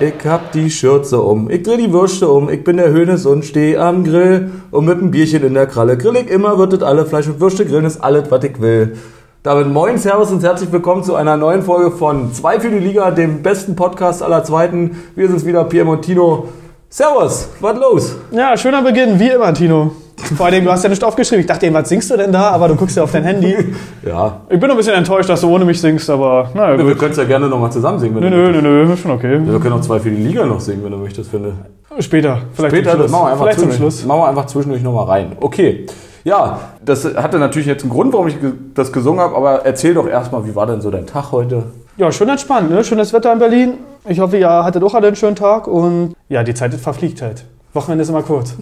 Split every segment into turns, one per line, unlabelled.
Ich hab die Schürze um, ich dreh die Würste um, ich bin der Hönes und steh am Grill und mit einem Bierchen in der Kralle. Grill ich immer, wird alle Fleisch und Würste grillen ist alles, was ich will. Damit moin, Servus und herzlich willkommen zu einer neuen Folge von Zwei für die Liga, dem besten Podcast aller Zweiten. Wir sind's wieder, Pierre Montino. Servus, was los?
Ja, schöner Beginn, wie immer, Tino. Vor allem, du hast ja nicht aufgeschrieben. Ich dachte was singst du denn da? Aber du guckst ja auf dein Handy.
Ja,
Ich bin ein bisschen enttäuscht, dass du ohne mich singst, aber naja,
wir
gut.
können es ja gerne nochmal zusammen singen. Wenn
Nö,
du
nö,
möchtest.
nö, nö, schon okay.
Wir können auch Zwei für die Liga noch singen, wenn du möchtest, finde.
Später, vielleicht
Später, das machen wir einfach
vielleicht zum
zwischendurch.
Schluss.
Machen wir einfach zwischendurch nochmal rein. Okay. Ja, das hatte natürlich jetzt einen Grund, warum ich das gesungen habe, aber erzähl doch erstmal, wie war denn so dein Tag heute?
Ja, schön entspannt, ne? Schönes Wetter in Berlin. Ich hoffe, ihr hattet auch alle einen schönen Tag und ja, die Zeit verfliegt halt. Wochenende ist immer kurz.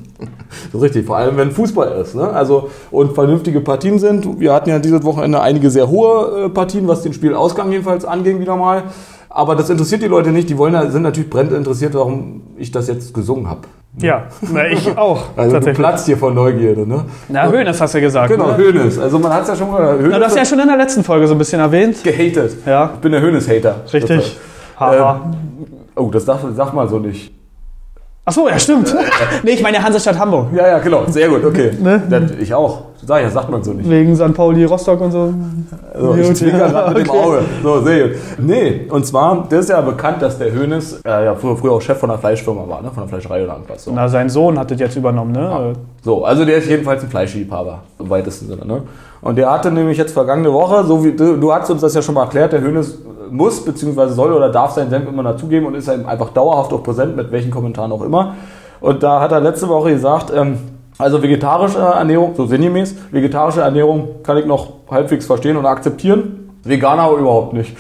So richtig, vor allem wenn Fußball ist, ne? Also und vernünftige Partien sind. Wir hatten ja dieses Wochenende einige sehr hohe äh, Partien, was den Spielausgang jedenfalls anging wieder mal. Aber das interessiert die Leute nicht. Die wollen, sind natürlich brennend interessiert, warum ich das jetzt gesungen habe.
Ja, na, ich auch.
Also du platzt hier vor Neugierde, ne?
Na, Höhnes hast du ja gesagt.
Genau,
ne?
Hönes. Also man hat es ja schon mal. Hönes
Na, du hast ja schon in der letzten Folge so ein bisschen erwähnt.
gehatet.
Ja,
Ich bin der Hönes-Hater.
richtig. Haha.
Ähm, oh, das darf, sag mal so nicht.
Ach so, ja, stimmt. nee, ich meine Hansestadt Hamburg.
Ja, ja, genau. Sehr gut, okay.
Ne?
Das, ich auch. Sag ja, sagt man so nicht.
Wegen St. Pauli, Rostock und so.
So, ich zwinker
ja,
gerade mit dem
okay.
Auge. So, sehr gut. Nee, und zwar, das ist ja bekannt, dass der Hönes äh, ja früher, früher auch Chef von einer Fleischfirma war, ne? von einer Fleischerei oder irgendwas. So.
Na, sein Sohn hat das jetzt übernommen, ne?
so, also der ist jedenfalls ein Fleischliebhaber, im weitesten Sinne. Ne? Und der hatte nämlich jetzt vergangene Woche, so wie du, du hast uns das ja schon mal erklärt, der Hönes muss, beziehungsweise soll oder darf seinen Senf immer dazugeben und ist eben einfach dauerhaft auch präsent, mit welchen Kommentaren auch immer. Und da hat er letzte Woche gesagt, ähm, also vegetarische Ernährung, so sinngemäß, vegetarische Ernährung kann ich noch halbwegs verstehen und akzeptieren. Veganer überhaupt nicht.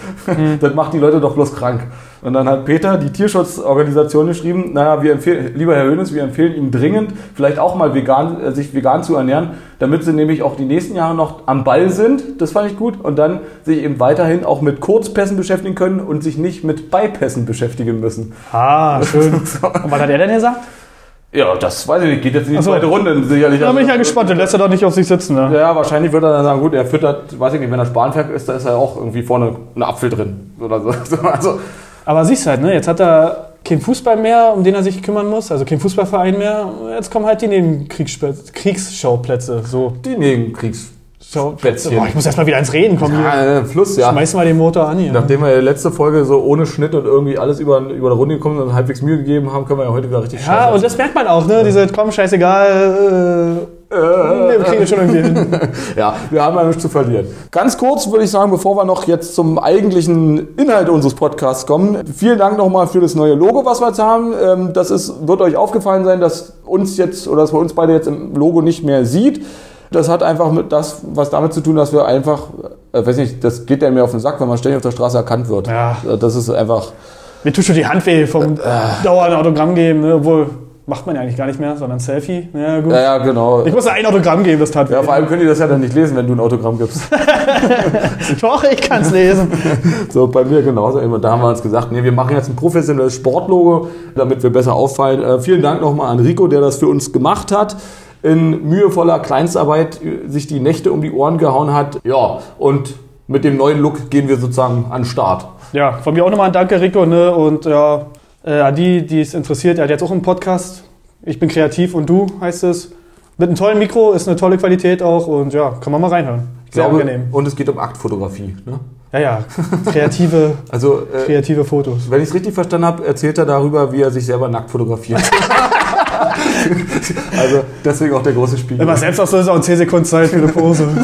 Das macht die Leute doch bloß krank. Und dann hat Peter, die Tierschutzorganisation, geschrieben, naja, wir empfehlen, lieber Herr Hönes, wir empfehlen Ihnen dringend, vielleicht auch mal vegan, äh, sich vegan zu ernähren, damit Sie nämlich auch die nächsten Jahre noch am Ball sind. Das fand ich gut. Und dann sich eben weiterhin auch mit Kurzpässen beschäftigen können und sich nicht mit Beipässen beschäftigen müssen.
Ah, schön. Und was hat er denn gesagt?
Ja, das weiß ich nicht. Geht jetzt in die
so.
zweite Runde sicherlich.
Da bin ich ja gespannt, den lässt er doch nicht auf sich sitzen, ne?
Ja, wahrscheinlich wird er dann sagen, gut, er füttert, weiß ich nicht, wenn er Spanferkel ist, da ist ja auch irgendwie vorne ein Apfel drin. Oder so. Also,
Aber siehst halt, ne? Jetzt hat er keinen Fußball mehr, um den er sich kümmern muss, also kein Fußballverein mehr. Jetzt kommen halt die Nebenkriegsspe- Kriegsschauplätze. So.
die Nebenkriegsspätzchen.
Boah, ich muss erstmal wieder ins Reden kommen.
Ja, äh, Fluss, ja.
Schmeiß mal den Motor an hier.
Nachdem wir letzte Folge so ohne Schnitt und irgendwie alles über, über eine Runde gekommen sind und halbwegs Mühe gegeben haben, können wir ja heute wieder richtig
Ja, und das merkt man auch, ne? Diese, komm, scheißegal. Äh, nee, wir kriegen das schon irgendwie hin.
Ja, wir haben ja nichts zu verlieren. Ganz kurz würde ich sagen, bevor wir noch jetzt zum eigentlichen Inhalt unseres Podcasts kommen, vielen Dank nochmal für das neue Logo, was wir jetzt haben. Ähm, Das ist, wird euch aufgefallen sein, dass uns jetzt oder dass man uns beide jetzt im Logo nicht mehr sieht. Das hat einfach mit das, was damit zu tun, dass wir einfach, äh, weiß nicht, das geht ja mir auf den Sack, wenn man ständig auf der Straße erkannt wird.
Ja.
Das ist einfach,
Mir tut schon die Hand weh vom dauernden Autogramm geben, ne? Obwohl, macht man ja eigentlich gar nicht mehr, sondern Selfie. Ja, gut.
ja, ja, genau.
Ich muss ein Autogramm geben, das tat.
Ja, vor allem können die das ja dann nicht lesen, wenn du ein Autogramm gibst.
Doch, ich kann es lesen.
So, bei mir genauso. Da haben wir uns gesagt, nee, wir machen jetzt ein professionelles Sportlogo, damit wir besser auffallen. Äh, vielen Dank nochmal an Rico, der das für uns gemacht hat. In mühevoller Kleinstarbeit äh, sich die Nächte um die Ohren gehauen hat. Ja, und mit dem neuen Look gehen wir sozusagen an den Start.
Ja, von mir auch nochmal ein Danke, Rico. Ne? Und ja, äh, an die, die es interessiert, er hat jetzt auch einen Podcast. Ich bin kreativ und du, heißt es. Mit einem tollen Mikro, ist eine tolle Qualität auch und ja, kann man mal reinhören. Sehr
glaube,
angenehm.
und es geht um Aktfotografie. Ne?
Ja, ja, kreative,
Also, äh,
kreative Fotos.
wenn ich es richtig verstanden habe, erzählt er darüber, wie er sich selber nackt fotografiert. also, deswegen auch der große Spiegel.
Immer Selbstauslöser und 10 Sekunden Zeit für eine Pose.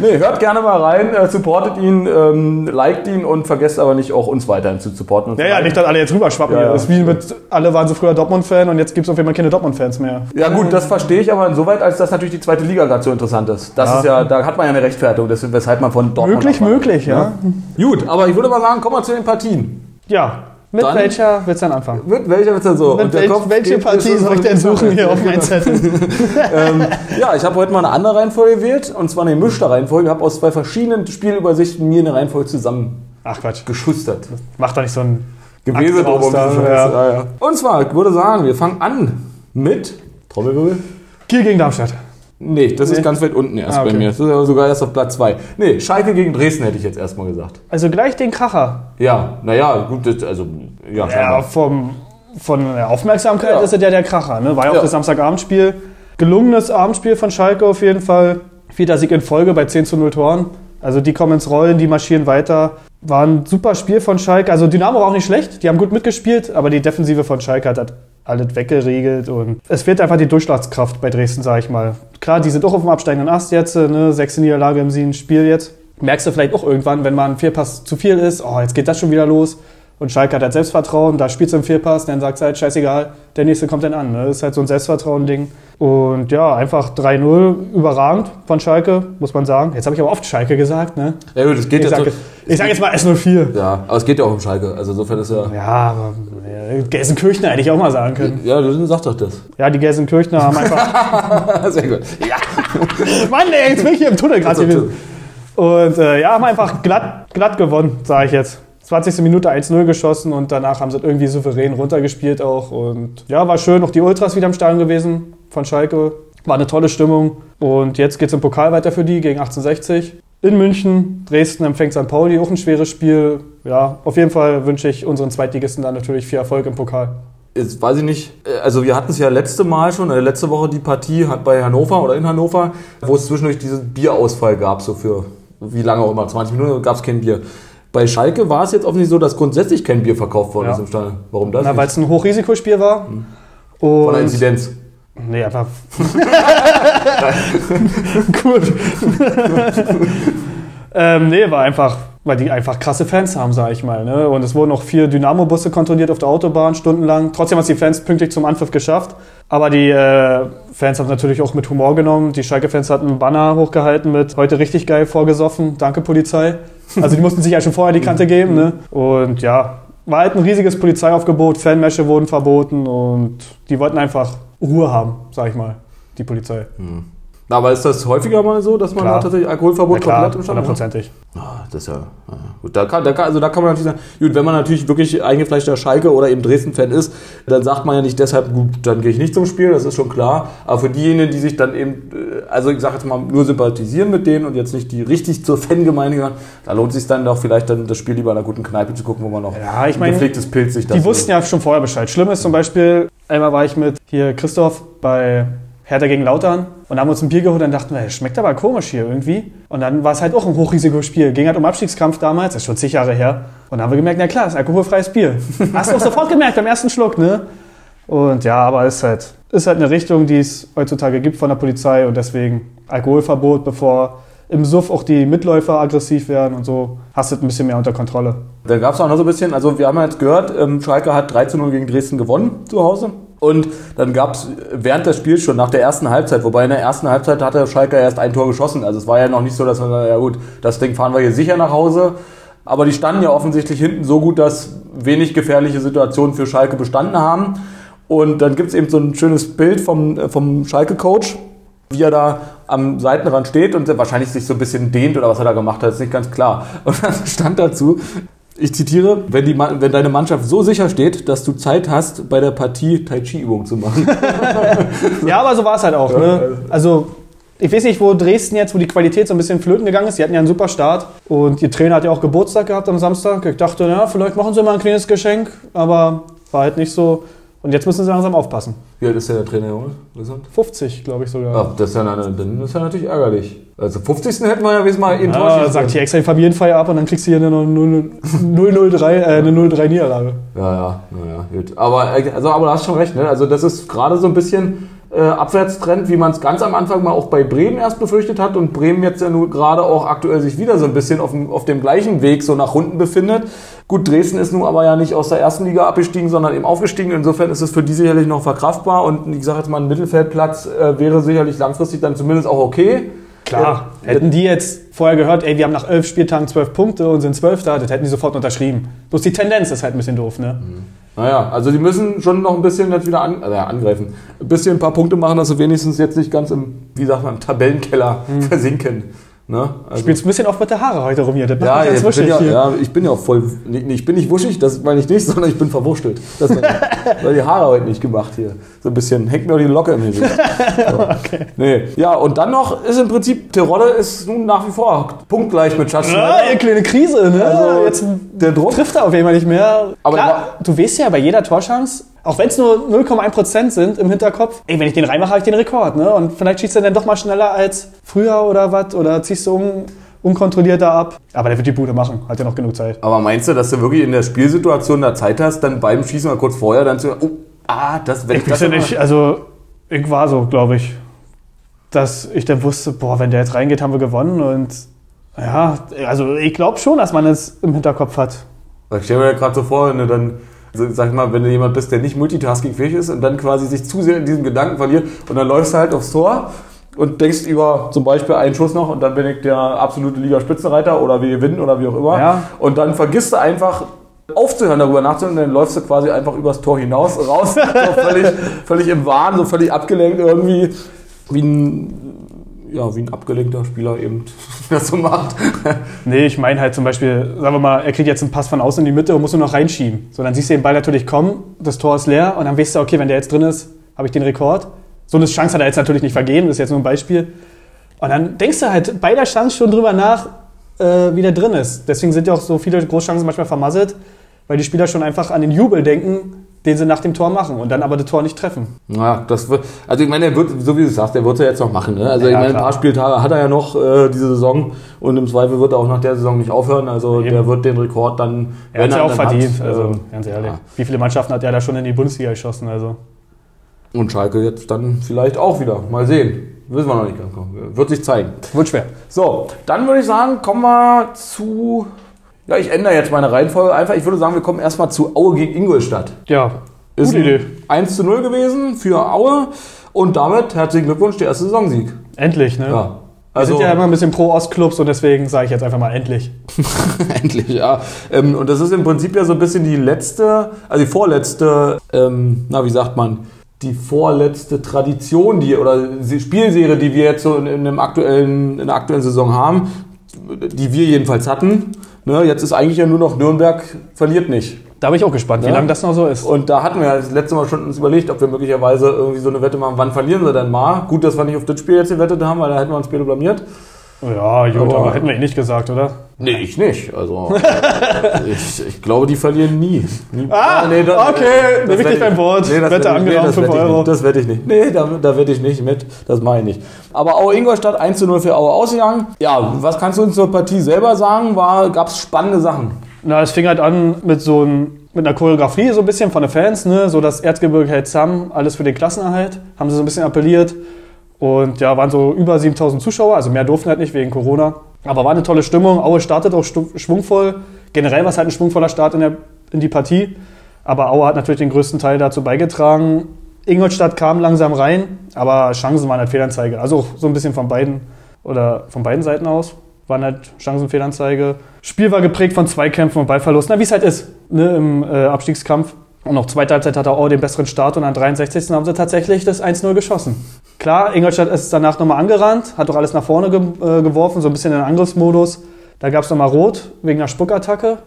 Nee, hört gerne mal rein, äh, supportet ihn, ähm, liked ihn und vergesst aber nicht auch uns weiterhin zu supporten.
Ja, ja, nicht, dass alle jetzt rüberschwappen.
Ja, ja.
Das ist wie mit, alle waren so früher Dortmund-Fan und jetzt gibt es auf jeden Fall keine Dortmund-Fans mehr.
ja gut, das verstehe ich aber insoweit, als dass natürlich die zweite Liga gerade so interessant ist. Das
Ja.
ist ja, da hat man ja eine Rechtfertigung, deswegen, weshalb man von Dortmund
Möglich, möglich, ja.
Gut, aber ich würde mal sagen, kommen wir zu den Partien.
Ja, mit
Dann-
welcher willst du dann anfangen?
Mit welcher wird denn so?
Mit welch, welche Partie soll ich denn suchen hier auf meinen Zettel?
ähm, ja, ich habe heute mal eine andere Reihenfolge gewählt, und zwar eine gemischte Reihenfolge. Ich habe aus zwei verschiedenen Spielübersichten mir eine Reihenfolge
Ach Quatsch,
zusammengeschustert.
mach doch nicht so ein raus da,
Ja.
ja.
Ja, Und zwar, ich würde sagen, wir fangen an mit Trommelwirbel.
Kiel gegen Darmstadt.
Nee, das
Nee.
ist ganz weit unten erst
Ah, okay.
bei mir. Das ist aber sogar erst auf Platz 2. Nee, Schalke gegen Dresden hätte ich jetzt erstmal gesagt.
Also gleich den Kracher.
Ja, naja, gut, das, also, ja,
Ja, vom, von der Aufmerksamkeit
Ja.
ist er der, der Kracher. Ne? War ja auch
Ja.
das Samstagabendspiel. Gelungenes Abendspiel von Schalke auf jeden Fall. Vierter Sieg in Folge bei 10 zu 0 Toren. Also die kommen ins Rollen, die marschieren weiter. War ein super Spiel von Schalke. Also Dynamo war auch nicht schlecht, die haben gut mitgespielt, aber die Defensive von Schalke hat das alles weggeregelt und es fehlt einfach die Durchschlagskraft bei Dresden, sage ich mal. Klar, die sind auch auf dem absteigenden Ast jetzt, ne? sechste Niederlage im siebten Spiel jetzt. Merkst du vielleicht auch irgendwann, wenn mal ein Vierpass zu viel ist, oh, jetzt geht das schon wieder los. Und Schalke hat halt Selbstvertrauen, da spielt es im Vierpass, dann sagt es halt, scheißegal, der nächste kommt dann an. Ne? Das ist halt so ein Selbstvertrauen-Ding. Und ja, einfach 3-0, überragend von Schalke, muss man sagen. Jetzt habe ich aber oft Schalke gesagt, ne?
Ja, gut, das geht
Ich
jetzt.
sage ich sag jetzt mal S04.
ja, aber es geht ja auch um Schalke. Also insofern ist ja.
Ja, aber ja, Gelsenkirchner hätte ich auch mal sagen können.
Ja, du sag doch das.
Ja, die Gelsenkirchner haben einfach.
Sehr gut. Ja.
Mann, ey, jetzt bin ich hier im Tunnel gerade gewesen. Und äh, ja, haben einfach glatt, glatt gewonnen, sage ich jetzt. 20. Minute 1-0 geschossen und danach haben sie es irgendwie souverän runtergespielt auch. Und ja, war schön. Auch die Ultras wieder am Stadion gewesen von Schalke. War eine tolle Stimmung. Und jetzt geht es im Pokal weiter für die gegen 1860. In München, Dresden empfängt St. Pauli, auch ein schweres Spiel. Ja, auf jeden Fall wünsche ich unseren Zweitligisten dann natürlich viel Erfolg im Pokal.
Jetzt weiß ich nicht, äh, also wir hatten es ja letzte Mal schon, äh, letzte Woche die Partie bei Hannover oder in Hannover, wo es zwischendurch diesen Bierausfall gab, so für wie lange auch immer, 20 Minuten gab es kein Bier. Bei Schalke war es jetzt offensichtlich so, dass grundsätzlich kein Bier verkauft worden
Ja.
ist im Stadion. Warum das?
Na, weil es ein Hochrisikospiel war.
Von der Inzidenz.
Nee, einfach. Gut. ähm, nee, war einfach, weil die einfach krasse Fans haben, sag ich mal. Ne? Und es wurden auch vier Dynamo-Busse kontrolliert auf der Autobahn stundenlang. Trotzdem haben es die Fans pünktlich zum Anpfiff geschafft. Aber die äh, Fans haben natürlich auch mit Humor genommen. Die Schalke-Fans hatten einen Banner hochgehalten mit heute richtig geil vorgesoffen. Danke, Polizei. Also die mussten sich ja schon vorher die Kante geben. Ne? Und ja, war halt ein riesiges Polizeiaufgebot. Fanmäsche wurden verboten und die wollten einfach Ruhe haben, sag ich mal, die Polizei.
Na, aber ist das häufiger mal so, dass man da tatsächlich Alkoholverbot
Na klar,
komplett im Stadion hat?
hundertprozentig.
Ah, das ist ja, ja gut. Da kann, da kann, also da kann man natürlich sagen, gut, wenn man natürlich wirklich eingefleischter Schalke oder eben Dresden-Fan ist, dann sagt man ja nicht deshalb, gut, dann gehe ich nicht zum Spiel, das ist schon klar. Aber für diejenigen, die sich dann eben, äh, also ich sage jetzt mal, nur sympathisieren mit denen und jetzt nicht die richtig zur Fangemeinde gehören, da lohnt es sich dann doch vielleicht dann das Spiel lieber in einer guten Kneipe zu gucken, wo man noch
Ja, ich
ein
meine,
gepflegtes Pilz sich
Die wussten ja schon vorher Bescheid. Schlimm ist zum Beispiel, einmal war ich mit hier Christoph bei Hertha gegen Lautern und haben uns ein Bier geholt und dachten wir, schmeckt aber komisch hier irgendwie. Und dann war es halt auch ein Hochrisikospiel. Ging halt um Abstiegskampf damals, das ist schon zig Jahre her. Und dann haben wir gemerkt, na klar, ist alkoholfreies Bier. Hast du auch sofort gemerkt beim ersten Schluck, ne? Und ja, aber es ist halt, ist halt eine Richtung, die es heutzutage gibt von der Polizei und deswegen Alkoholverbot, bevor im Suff auch die Mitläufer aggressiv werden und so, hast du es ein bisschen mehr unter Kontrolle.
Da gab es auch noch so ein bisschen, also wir haben ja jetzt gehört, ähm, Schalke hat 3 zu 0 gegen Dresden gewonnen zu Hause. Und dann gab es während des Spiels schon nach der ersten Halbzeit, wobei in der ersten Halbzeit hatte Schalke erst ein Tor geschossen. Also es war ja noch nicht so, dass man sagt, ja gut, das Ding fahren wir hier sicher nach Hause. Aber die standen ja offensichtlich hinten so gut, dass wenig gefährliche Situationen für Schalke bestanden haben. Und dann gibt es eben so ein schönes Bild vom, vom Schalke-Coach, wie er da am Seitenrand steht und wahrscheinlich sich so ein bisschen dehnt oder was er da gemacht hat, ist nicht ganz klar. Und dann stand dazu, ich zitiere, wenn, die, wenn deine Mannschaft so sicher steht, dass du Zeit hast, bei der Partie Tai Chi-Übungen zu machen.
Ja, aber so war es halt auch. Ne? Also, ich weiß nicht, wo Dresden jetzt, wo die Qualität so ein bisschen flöten gegangen ist. Die hatten ja einen super Start und ihr Trainer hat ja auch Geburtstag gehabt am Samstag. Ich dachte, ja, vielleicht machen sie mal ein kleines Geschenk, aber war halt nicht so. Und jetzt müssen sie langsam aufpassen.
Wie alt ist denn der Trainer, Junge? Gesund?
50, glaube ich sogar.
Ach, das ist, ja, dann ist ja natürlich ärgerlich. Also 50. hätten wir ja wenigstens mal eben
Ja, sagt hier extra die Familienfeier ab und dann kriegst du hier eine 003, äh, eine 0-3 Niederlage.
Ja, ja, naja, gut. Aber, also, aber du hast schon recht, ne? Also das ist gerade so ein bisschen äh, Abwärtstrend, wie man es ganz am Anfang mal auch bei Bremen erst befürchtet hat und Bremen jetzt ja nur gerade auch aktuell sich wieder so ein bisschen auf dem, auf dem gleichen Weg so nach unten befindet. Gut, Dresden ist nun aber ja nicht aus der ersten Liga abgestiegen, sondern eben aufgestiegen. Insofern ist es für die sicherlich noch verkraftbar und ich sage jetzt mal, ein Mittelfeldplatz äh, wäre sicherlich langfristig dann zumindest auch okay.
Klar,
Ja,
hätten die jetzt vorher gehört, ey, wir haben nach elf Spieltagen zwölf Punkte und sind zwölfter, das hätten die sofort unterschrieben. Bloß die Tendenz ist halt ein bisschen doof, ne?
Naja, also die müssen schon noch ein bisschen jetzt wieder an, äh, angreifen. Ein bisschen ein paar Punkte machen, dass sie wenigstens jetzt nicht ganz im, wie sagt man, im Tabellenkeller versinken. Ne?
Du spielst ein bisschen oft mit der Haare heute rum hier. Das
Ja, ich bin
wuschig
ja, ja, ich bin ja auch voll. Nee, ich bin nicht wuschig, das meine ich nicht, sondern ich bin verwurschtelt. Das meine ich. Weil die Haare heute nicht gemacht hier. So ein bisschen, hängt mir auch die Locke im Gesicht. So. Nee. Ja, und dann noch ist im Prinzip, Terodde ist nun nach wie vor punktgleich mit Schatz.
Ja, eine kleine Krise, ne?
Also,
Jetzt
der Druck.
trifft er auf jeden Fall nicht mehr.
Aber
Klar, du weißt ja bei jeder Torchance, auch wenn es nur 0,1% sind im Hinterkopf, ey, wenn ich den reinmache, habe ich den Rekord, ne? Und vielleicht schießt er dann doch mal schneller als früher oder was, oder ziehst du un unkontrollierter ab. Aber der wird die Bude machen, hat ja noch genug Zeit.
Aber meinst du, dass du wirklich in der Spielsituation da Zeit hast, dann beim Schießen mal kurz vorher dann zu, oh, ah, das, wenn ich,
Ich
das
ja nicht, also ich war so, glaube ich, dass ich dann wusste, boah, wenn der jetzt reingeht, haben wir gewonnen und ja, also ich glaube schon, dass man es im Hinterkopf hat.
Ich stelle mir ja gerade so vor, wenn du dann, also sag ich mal, wenn du jemand bist, der nicht multitaskingfähig ist und dann quasi sich zu sehr in diesem Gedanken verliert und dann läufst du halt aufs Tor und denkst über zum Beispiel einen Schuss noch und dann bin ich der absolute Liga-Spitzenreiter oder wir gewinnen oder wie auch immer.
Ja.
Und dann vergisst du einfach aufzuhören, darüber nachzudenken, dann läufst du quasi einfach übers Tor hinaus, raus, so völlig, völlig im Wahn, so völlig abgelenkt irgendwie, wie ein, ja, wie ein abgelenkter Spieler eben das so macht.
Nee, ich meine halt zum Beispiel, sagen wir mal, er kriegt jetzt einen Pass von außen in die Mitte und muss nur noch reinschieben. So, dann siehst du den Ball natürlich kommen, das Tor ist leer und dann weißt du, okay, wenn der jetzt drin ist, habe ich den Rekord. So eine Chance hat er jetzt natürlich nicht vergeben, das ist jetzt nur ein Beispiel. Und dann denkst du halt bei der Chance schon drüber nach, äh, wie der drin ist. Deswegen sind ja auch so viele Großchancen manchmal vermasselt, weil die Spieler schon einfach an den Jubel denken, den sie nach dem Tor machen und dann aber das Tor nicht treffen.
Ja, das wird, also ich meine, er wird, so wie du sagst, der wird es ja jetzt noch machen. Ne? Also
Ja,
ich meine, ein
klar.
paar Spieltage hat er ja noch äh, diese Saison und im Zweifel wird er auch nach der Saison nicht aufhören. Also
Eben.
der wird den Rekord dann,
Er hat ja auch verdient,
hat,
also
äh,
ganz ehrlich.
ja.
Wie viele Mannschaften hat er da schon in die Bundesliga geschossen? Also.
Und Schalke jetzt dann vielleicht auch wieder. Mal sehen. Wissen wir noch nicht ganz genau. Wird sich zeigen.
Wird schwer.
So, dann würde ich sagen, kommen wir zu. Ja, ich ändere jetzt meine Reihenfolge einfach. Ich würde sagen, wir kommen erstmal zu Aue gegen Ingolstadt.
Ja,
Ist
gute Idee.
ein 1 zu 0 gewesen für Aue und damit herzlichen Glückwunsch, der erste Saisonsieg.
Endlich, ne?
Ja.
Wir sind ja immer ein bisschen pro Ostclubs und deswegen sage ich jetzt einfach mal endlich.
Endlich, ja. Ähm, und das ist im Prinzip ja so ein bisschen die letzte, also die vorletzte, ähm, na, wie sagt man, die vorletzte Tradition, die oder die Spielserie, die wir jetzt so in, in, aktuellen, in der aktuellen Saison haben, die wir jedenfalls hatten. Ne, jetzt ist eigentlich ja nur noch Nürnberg verliert nicht.
Da bin ich auch gespannt, wie
Ja.
lange das noch so ist.
Und da hatten wir ja das letzte Mal schon uns überlegt, ob wir möglicherweise irgendwie so eine Wette machen, wann verlieren sie denn mal. Gut, dass wir nicht auf das Spiel jetzt gewettet haben, weil da hätten wir uns später blamiert.
Ja, gut,
Aber-
aber hätten wir eh nicht gesagt, oder?
Nee, ich nicht. Also ich, ich glaube, die verlieren nie. nie.
Ah, okay,
das
nehme ich dich beim Wort.
das
Wette angeraumt,
das
5
wette ich
Euro.
Nicht. Das wette ich nicht. Nee, da, da wette ich nicht mit. Das mache ich nicht. Aber Aue Ingolstadt 1 zu 0 für Aue ausgegangen. Ja, was kannst du uns zur Partie selber sagen? Gab es spannende Sachen?
Na, es fing halt an mit so ein, mit einer Choreografie so ein bisschen von den Fans, ne? So das Erzgebirge hält zusammen, alles für den Klassenerhalt. Haben sie so ein bisschen appelliert. Und ja, waren so über 7000 Zuschauer, also mehr durften halt nicht wegen Corona. Aber war eine tolle Stimmung. Aue startet auch schwungvoll. Generell war es halt ein schwungvoller Start in, der, in die Partie. Aber Aue hat natürlich den größten Teil dazu beigetragen. Ingolstadt kam langsam rein, aber Chancen waren halt Fehlanzeige. Also auch so ein bisschen von beiden oder von beiden Seiten aus waren halt Chancen Fehlanzeige. Spiel war geprägt von Zweikämpfen und Ballverlusten, na, wie es halt ist ne, im äh, Abstiegskampf. Und noch zweite Halbzeit hatte Aue den besseren Start und an 63. haben sie tatsächlich das 1-0 geschossen. Klar, Ingolstadt ist danach nochmal angerannt, hat doch alles nach vorne ge äh, geworfen, so ein bisschen in den Angriffsmodus. Da gab es nochmal Rot wegen einer Spuckattacke.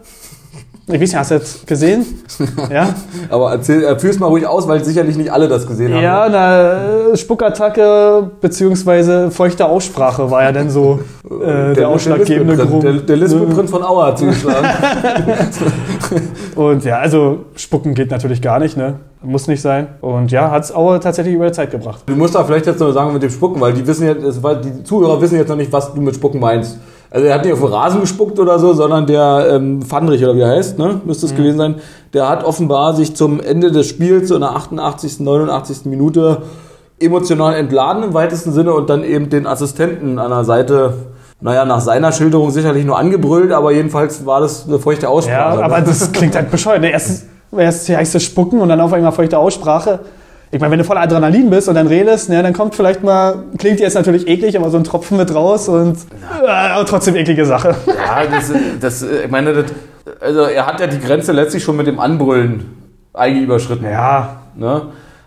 Ich weiß nicht, hast du jetzt gesehen? ja?
Aber erzähl, äh, führ's mal ruhig aus, weil sicherlich nicht alle das gesehen haben.
Ja, eine Spuckattacke beziehungsweise feuchte Aussprache war ja dann so äh, der, ausschlaggebende
Lispelprint-
Grund.
Der, der Lispelprint von Aue hat zugeschlagen.
Und ja, also spucken geht natürlich gar nicht, ne? Muss nicht sein. Und ja, hat es Aue tatsächlich über die Zeit gebracht.
Du musst da vielleicht jetzt noch sagen mit dem Spucken, weil die wissen jetzt, war- die Zuhörer wissen jetzt noch nicht, was du mit Spucken meinst. Also er hat nicht auf den Rasen gespuckt oder so, sondern der ähm, Fandrich oder wie er heißt, ne? müsste es
Mhm.
gewesen sein, der hat offenbar sich zum Ende des Spiels, so in der 88., 89. Minute emotional entladen im weitesten Sinne und dann eben den Assistenten an der Seite, naja, nach seiner Schilderung sicherlich nur angebrüllt, aber jedenfalls war das eine feuchte
Ja,
Aussprache.
aber das klingt halt bescheuert. Ne? Erst, erst heißt es spucken und dann auf einmal feuchte Aussprache. Ich meine, wenn du voller Adrenalin bist und dann redest, ne, dann kommt vielleicht mal, klingt jetzt natürlich eklig, aber so ein Tropfen mit raus und äh, trotzdem eklige Sache.
Ja, das, das, ich meine, das, also er hat ja die Grenze letztlich schon mit dem Anbrüllen eigentlich überschritten.
Ja,
Ne?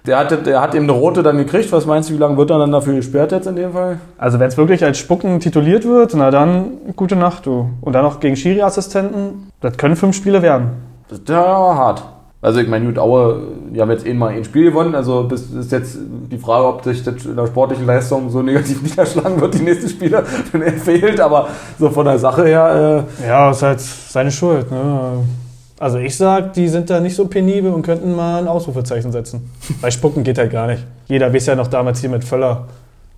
Der, hatte, der hat eben eine rote dann gekriegt. Was meinst du, wie lange wird er dann dafür gesperrt jetzt in dem Fall?
Also wenn es wirklich als Spucken tituliert wird, na dann gute Nacht, du. Und dann noch gegen Schiri-Assistenten, das können fünf Spiele werden.
Das ist ja hart. Also ich meine, gut, Aue, die haben jetzt eh mal ein Spiel gewonnen. Also das ist jetzt die Frage, ob sich das in der sportlichen Leistung so negativ niederschlagen wird, die nächsten Spiele, wenn er fehlt. Aber so von der Sache her... Äh
Ja, ist halt seine Schuld. Ne? Also ich sag, die sind da nicht so penibel und könnten mal ein Ausrufezeichen setzen. Bei Spucken geht halt gar nicht. Jeder weiß ja noch damals hier mit Völler,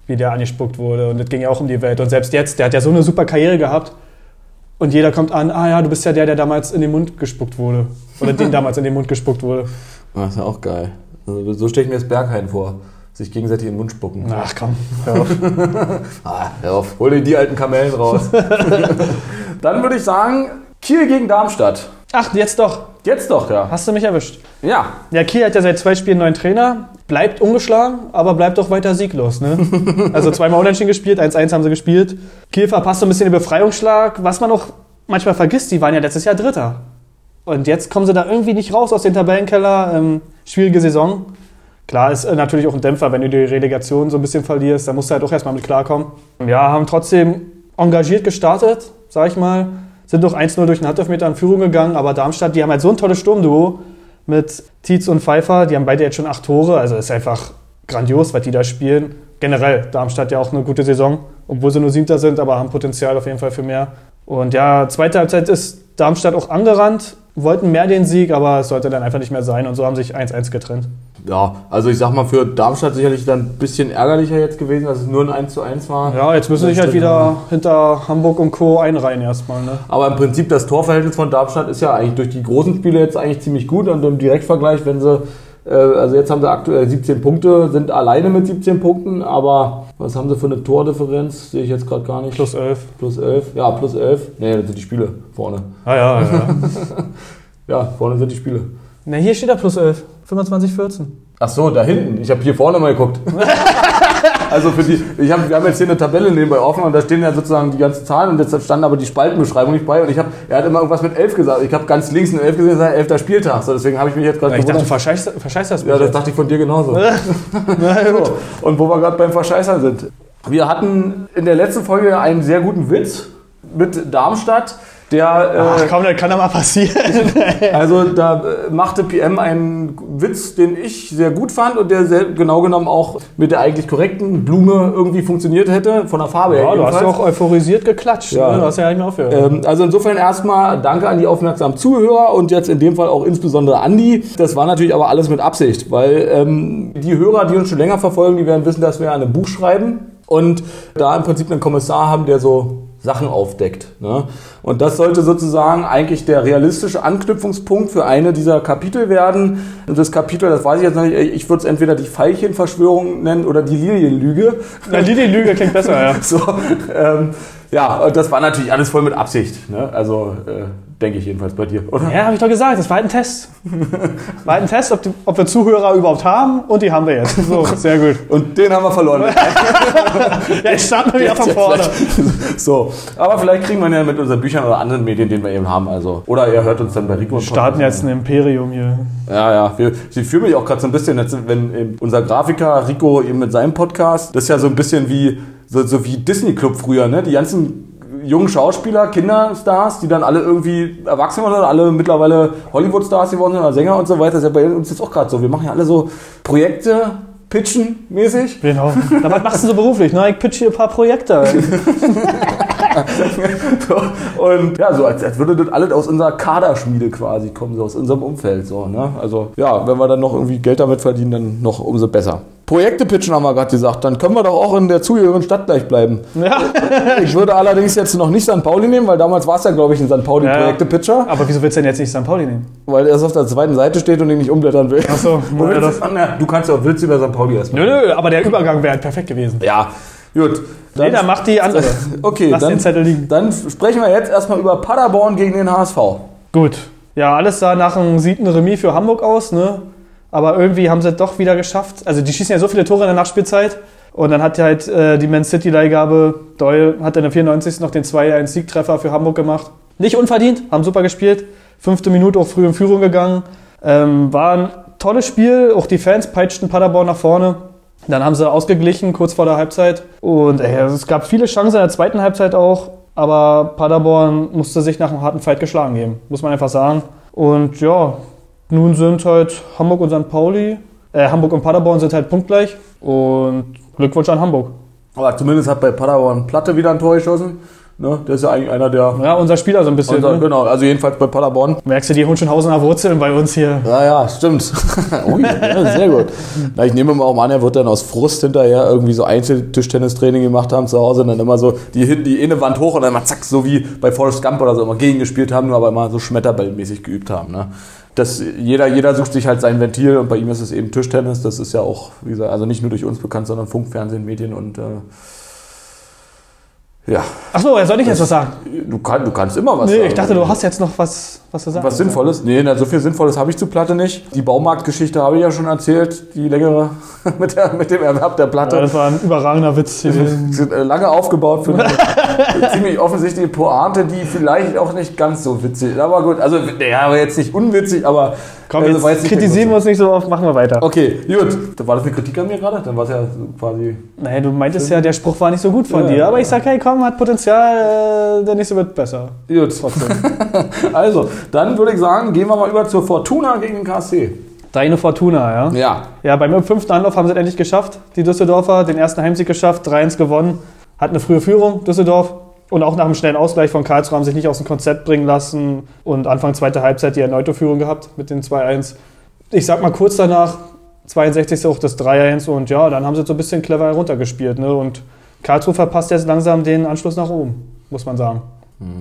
wie der angespuckt wurde. Und das ging ja auch um die Welt. Und selbst jetzt, der hat ja so eine super Karriere gehabt. Und jeder kommt an, ah ja, du bist ja der, der damals in den Mund gespuckt wurde. Oder den damals in den Mund gespuckt wurde.
Das ist ja auch geil. Also so stelle ich mir das Berghain vor. Sich gegenseitig in den Mund spucken.
Ach komm, hör auf.
ah, hör auf. Hol dir die alten Kamellen raus. Dann würde ich sagen, Kiel gegen Darmstadt.
Ach, jetzt doch.
Jetzt doch, ja.
Hast du mich erwischt.
Ja.
Ja, Kiel hat ja seit zwei Spielen neuen Trainer. Bleibt ungeschlagen, aber bleibt auch weiter sieglos. Ne? also zweimal unentschieden gespielt, 1-1 haben sie gespielt. Kiel verpasst so ein bisschen den Befreiungsschlag. Was man auch manchmal vergisst, die waren ja letztes Jahr Dritter. Und jetzt kommen sie da irgendwie nicht raus aus dem Tabellenkeller. Ähm, schwierige Saison. Klar ist äh, natürlich auch ein Dämpfer, wenn du die Relegation so ein bisschen verlierst. Da musst du halt auch erstmal mit klarkommen. Ja, haben trotzdem engagiert gestartet, sag ich mal. Sind doch 1-0 durch den Handelfmeter in Führung gegangen. Aber Darmstadt, die haben halt so ein tolles Sturmduo mit Tietz und Pfeiffer. Die haben beide jetzt schon acht Tore. Also ist einfach grandios, was die da spielen. Generell, Darmstadt ja auch eine gute Saison. Obwohl sie nur Siebter sind, aber haben Potenzial auf jeden Fall für mehr. Und ja, zweite Halbzeit ist Darmstadt auch angerannt, wollten mehr den Sieg, aber es sollte dann einfach nicht mehr sein und so haben sich 1-1 getrennt.
Ja, also ich sag mal, für Darmstadt sicherlich dann ein bisschen ärgerlicher jetzt gewesen, dass es nur ein 1 1 war.
Ja, jetzt müssen sie sich halt wieder hinter Hamburg und Co. einreihen erstmal. Ne?
Aber im Prinzip das Torverhältnis von Darmstadt ist ja eigentlich durch die großen Spiele jetzt eigentlich ziemlich gut und im Direktvergleich, wenn sie also jetzt haben sie aktuell 17 Punkte, sind alleine mit 17 Punkten, aber was haben sie für eine Tordifferenz? Sehe ich jetzt gerade gar nicht.
Plus 11.
Plus 11, ja, plus 11. Nee, das sind die Spiele vorne.
Ah ja, ja.
ja, vorne sind die Spiele.
Na, hier steht da plus 11. 25, 14.
Ach so, da hinten. Ich habe hier vorne mal geguckt. also für die, ich hab, wir haben jetzt hier eine Tabelle nebenbei offen und da stehen ja sozusagen die ganzen Zahlen und jetzt stand aber die Spaltenbeschreibung nicht bei und ich habe, er hat immer irgendwas mit 11 gesagt. Ich habe ganz links eine 11 gesehen, das ist 11. Spieltag. So, deswegen habe ich mich jetzt gerade
Ich dachte, du verscheißt, verscheißt das.
Ja, das dachte ich von dir genauso.
Na gut.
So, und wo wir gerade beim Verscheißern sind. Wir hatten in der letzten Folge einen sehr guten Witz mit Darmstadt. Der,
Ach
äh,
komm, das kann doch mal passieren.
also da äh, machte PM einen Witz, den ich sehr gut fand und der sehr, genau genommen auch mit der eigentlich korrekten Blume irgendwie funktioniert hätte, von der Farbe her.
ja, du hast ja
jedenfalls.
auch euphorisiert geklatscht.
Ja.
Ne? Du hast ja nicht mehr aufgehört.
Ähm, also insofern erstmal danke an die aufmerksamen Zuhörer und jetzt in dem Fall auch insbesondere Andi. Das war natürlich aber alles mit Absicht, weil ähm, die Hörer, die uns schon länger verfolgen, die werden wissen, dass wir einem Buch schreiben und da im Prinzip einen Kommissar haben, der so Sachen aufdeckt. Ne? Und das sollte sozusagen eigentlich der realistische Anknüpfungspunkt für eine dieser Kapitel werden. Und das Kapitel, das weiß ich jetzt noch nicht, ich würde es entweder die Veilchenverschwörung nennen oder die Lilienlüge.
Na, die, die Lüge klingt besser, ja.
So, ähm, ja, das war natürlich alles voll mit Absicht. Ne? Also äh, denke ich jedenfalls bei dir, oder?
Ja, habe ich doch gesagt, das war halt ein Test. War halt ein Test, ob, die, ob wir Zuhörer überhaupt haben und die haben wir jetzt. So, sehr gut.
Und den haben wir verloren.
Ja, ich starte wieder von vorne.
so, aber vielleicht kriegen wir ihn ja mit unseren Büchern oder anderen Medien, den wir eben haben. Also, oder ihr hört uns dann bei Rico.
Wir starten jetzt ein Imperium hier.
Ja, ja. Wir, ich fühle mich auch gerade so ein bisschen, jetzt, wenn unser Grafiker Rico eben mit seinem Podcast, das ist ja so ein bisschen wie so, so wie Disney Club früher, ne? Die ganzen jungen Schauspieler, Kinderstars, die dann alle irgendwie erwachsen waren, alle mittlerweile Hollywood-Stars geworden sind oder Sänger und so weiter. Das ist ja bei uns jetzt auch gerade so. Wir machen ja alle so Projekte, pitchen mäßig.
Genau. Na, was machst du so beruflich? Na, ich pitch hier ein paar Projekte.
So, und ja, so als, als würde das alles aus unserer Kaderschmiede quasi kommen, so aus unserem Umfeld. So, ne? Also ja, wenn wir dann noch irgendwie Geld damit verdienen, dann noch umso besser. Projekte pitchen haben wir gerade gesagt, dann können wir doch auch in der zugehörigen Stadt gleich bleiben.
Ja.
Ich würde allerdings jetzt noch nicht St. Pauli nehmen, weil damals war es ja, glaube ich, ein St.
Ja.
Pauli-Projekte-Pitcher,
Aber wieso willst du denn jetzt nicht St. Pauli nehmen?
weil er auf der zweiten Seite steht und ihn nicht umblättern will.
Achso,
du, kannst ja auch willst du über St. Pauli erstmal.
Nö, nö, aber der Übergang wäre halt perfekt gewesen.
Ja, gut.
Nee, dann mach die andere.
Okay,
Lass
dann,
den Zettel liegen.
dann sprechen wir jetzt erstmal über Paderborn gegen den HSV.
Gut. Ja, alles sah nach einem siebten Remis für Hamburg aus, ne? Aber irgendwie haben sie es doch wieder geschafft. Also die schießen ja so viele Tore in der Nachspielzeit. Und dann hat halt äh, die Man City-Leihgabe, Doyle hat in der 94. noch den 2-1-Siegtreffer für Hamburg gemacht. Nicht unverdient, haben super gespielt. Fünfte Minute auch früh in Führung gegangen. Ähm, war ein tolles Spiel, auch die Fans peitschten Paderborn nach vorne. Dann haben sie ausgeglichen kurz vor der Halbzeit. Und ey, es gab viele Chancen in der zweiten Halbzeit auch. Aber Paderborn musste sich nach einem harten Fight geschlagen geben, muss man einfach sagen. Und ja, nun sind halt Hamburg und St. Pauli, äh, Hamburg und Paderborn sind halt punktgleich. Und Glückwunsch an Hamburg.
Aber zumindest hat bei Paderborn Platte wieder ein Tor geschossen. Ne? Der ist ja eigentlich einer der.
Ja, unser Spieler so ein bisschen.
Unser,
ne?
Genau, also jedenfalls bei Paderborn.
Merkst du die Hohenschönhausener Wurzeln bei uns hier?
Ja, ja, stimmt. Ui, ja, sehr gut. Na, ich nehme mal auch an, er wird dann aus Frust hinterher irgendwie so Einzeltischtennistraining gemacht haben zu Hause und dann immer so die, die eine Wand hoch und dann mal zack, so wie bei Forrest Gump oder so immer gegengespielt haben, nur aber immer so schmetterballmäßig geübt haben. Ne? Das, jeder, jeder sucht sich halt sein Ventil und bei ihm ist es eben Tischtennis. Das ist ja auch, wie gesagt, also nicht nur durch uns bekannt, sondern Funk, Fernsehen, Medien und äh, ja.
Achso, soll ich jetzt was sagen?
Du, kann, du kannst immer was
Nee,
sagen.
ich dachte, du hast jetzt noch was, was zu sagen.
Was Sinnvolles? Nee, na, so viel Sinnvolles habe ich zu Platte nicht. Die Baumarktgeschichte habe ich ja schon erzählt, die längere mit, der, mit dem Erwerb der Platte.
Ja, das war ein überragender Witz.
Äh, lange aufgebaut für eine ziemlich offensichtliche Pointe, die vielleicht auch nicht ganz so witzig ist. Aber gut, also ja, aber jetzt nicht unwitzig, aber
Komm,
äh,
jetzt kritisieren wir uns nicht so oft, machen wir weiter.
Okay, gut. War das eine Kritik an mir gerade? Dann war es ja quasi.
Naja, du meintest ja, der Spruch war nicht so gut von
Ja,
dir, aber
ja.
ich sag, hey, komm, hat Potenzial, äh, der nächste wird besser.
Gut.
Trotzdem.
Also, dann würde ich sagen, gehen wir mal über zur Fortuna gegen den KSC.
Deine Fortuna, ja?
Ja.
Ja, beim fünften Anlauf haben sie es endlich geschafft, die Düsseldorfer, den ersten Heimsieg geschafft, 3-1 gewonnen, hat eine frühe Führung, Düsseldorf. Und auch nach dem schnellen Ausgleich von Karlsruhe haben sich nicht aus dem Konzept bringen lassen und Anfang zweiter Halbzeit die erneute Führung gehabt mit den 2-1. Ich sag mal kurz danach, 62. auch das 3-1 und ja, dann haben sie so ein bisschen clever heruntergespielt. Ne? Und Karlsruhe verpasst jetzt langsam den Anschluss nach oben, muss man sagen.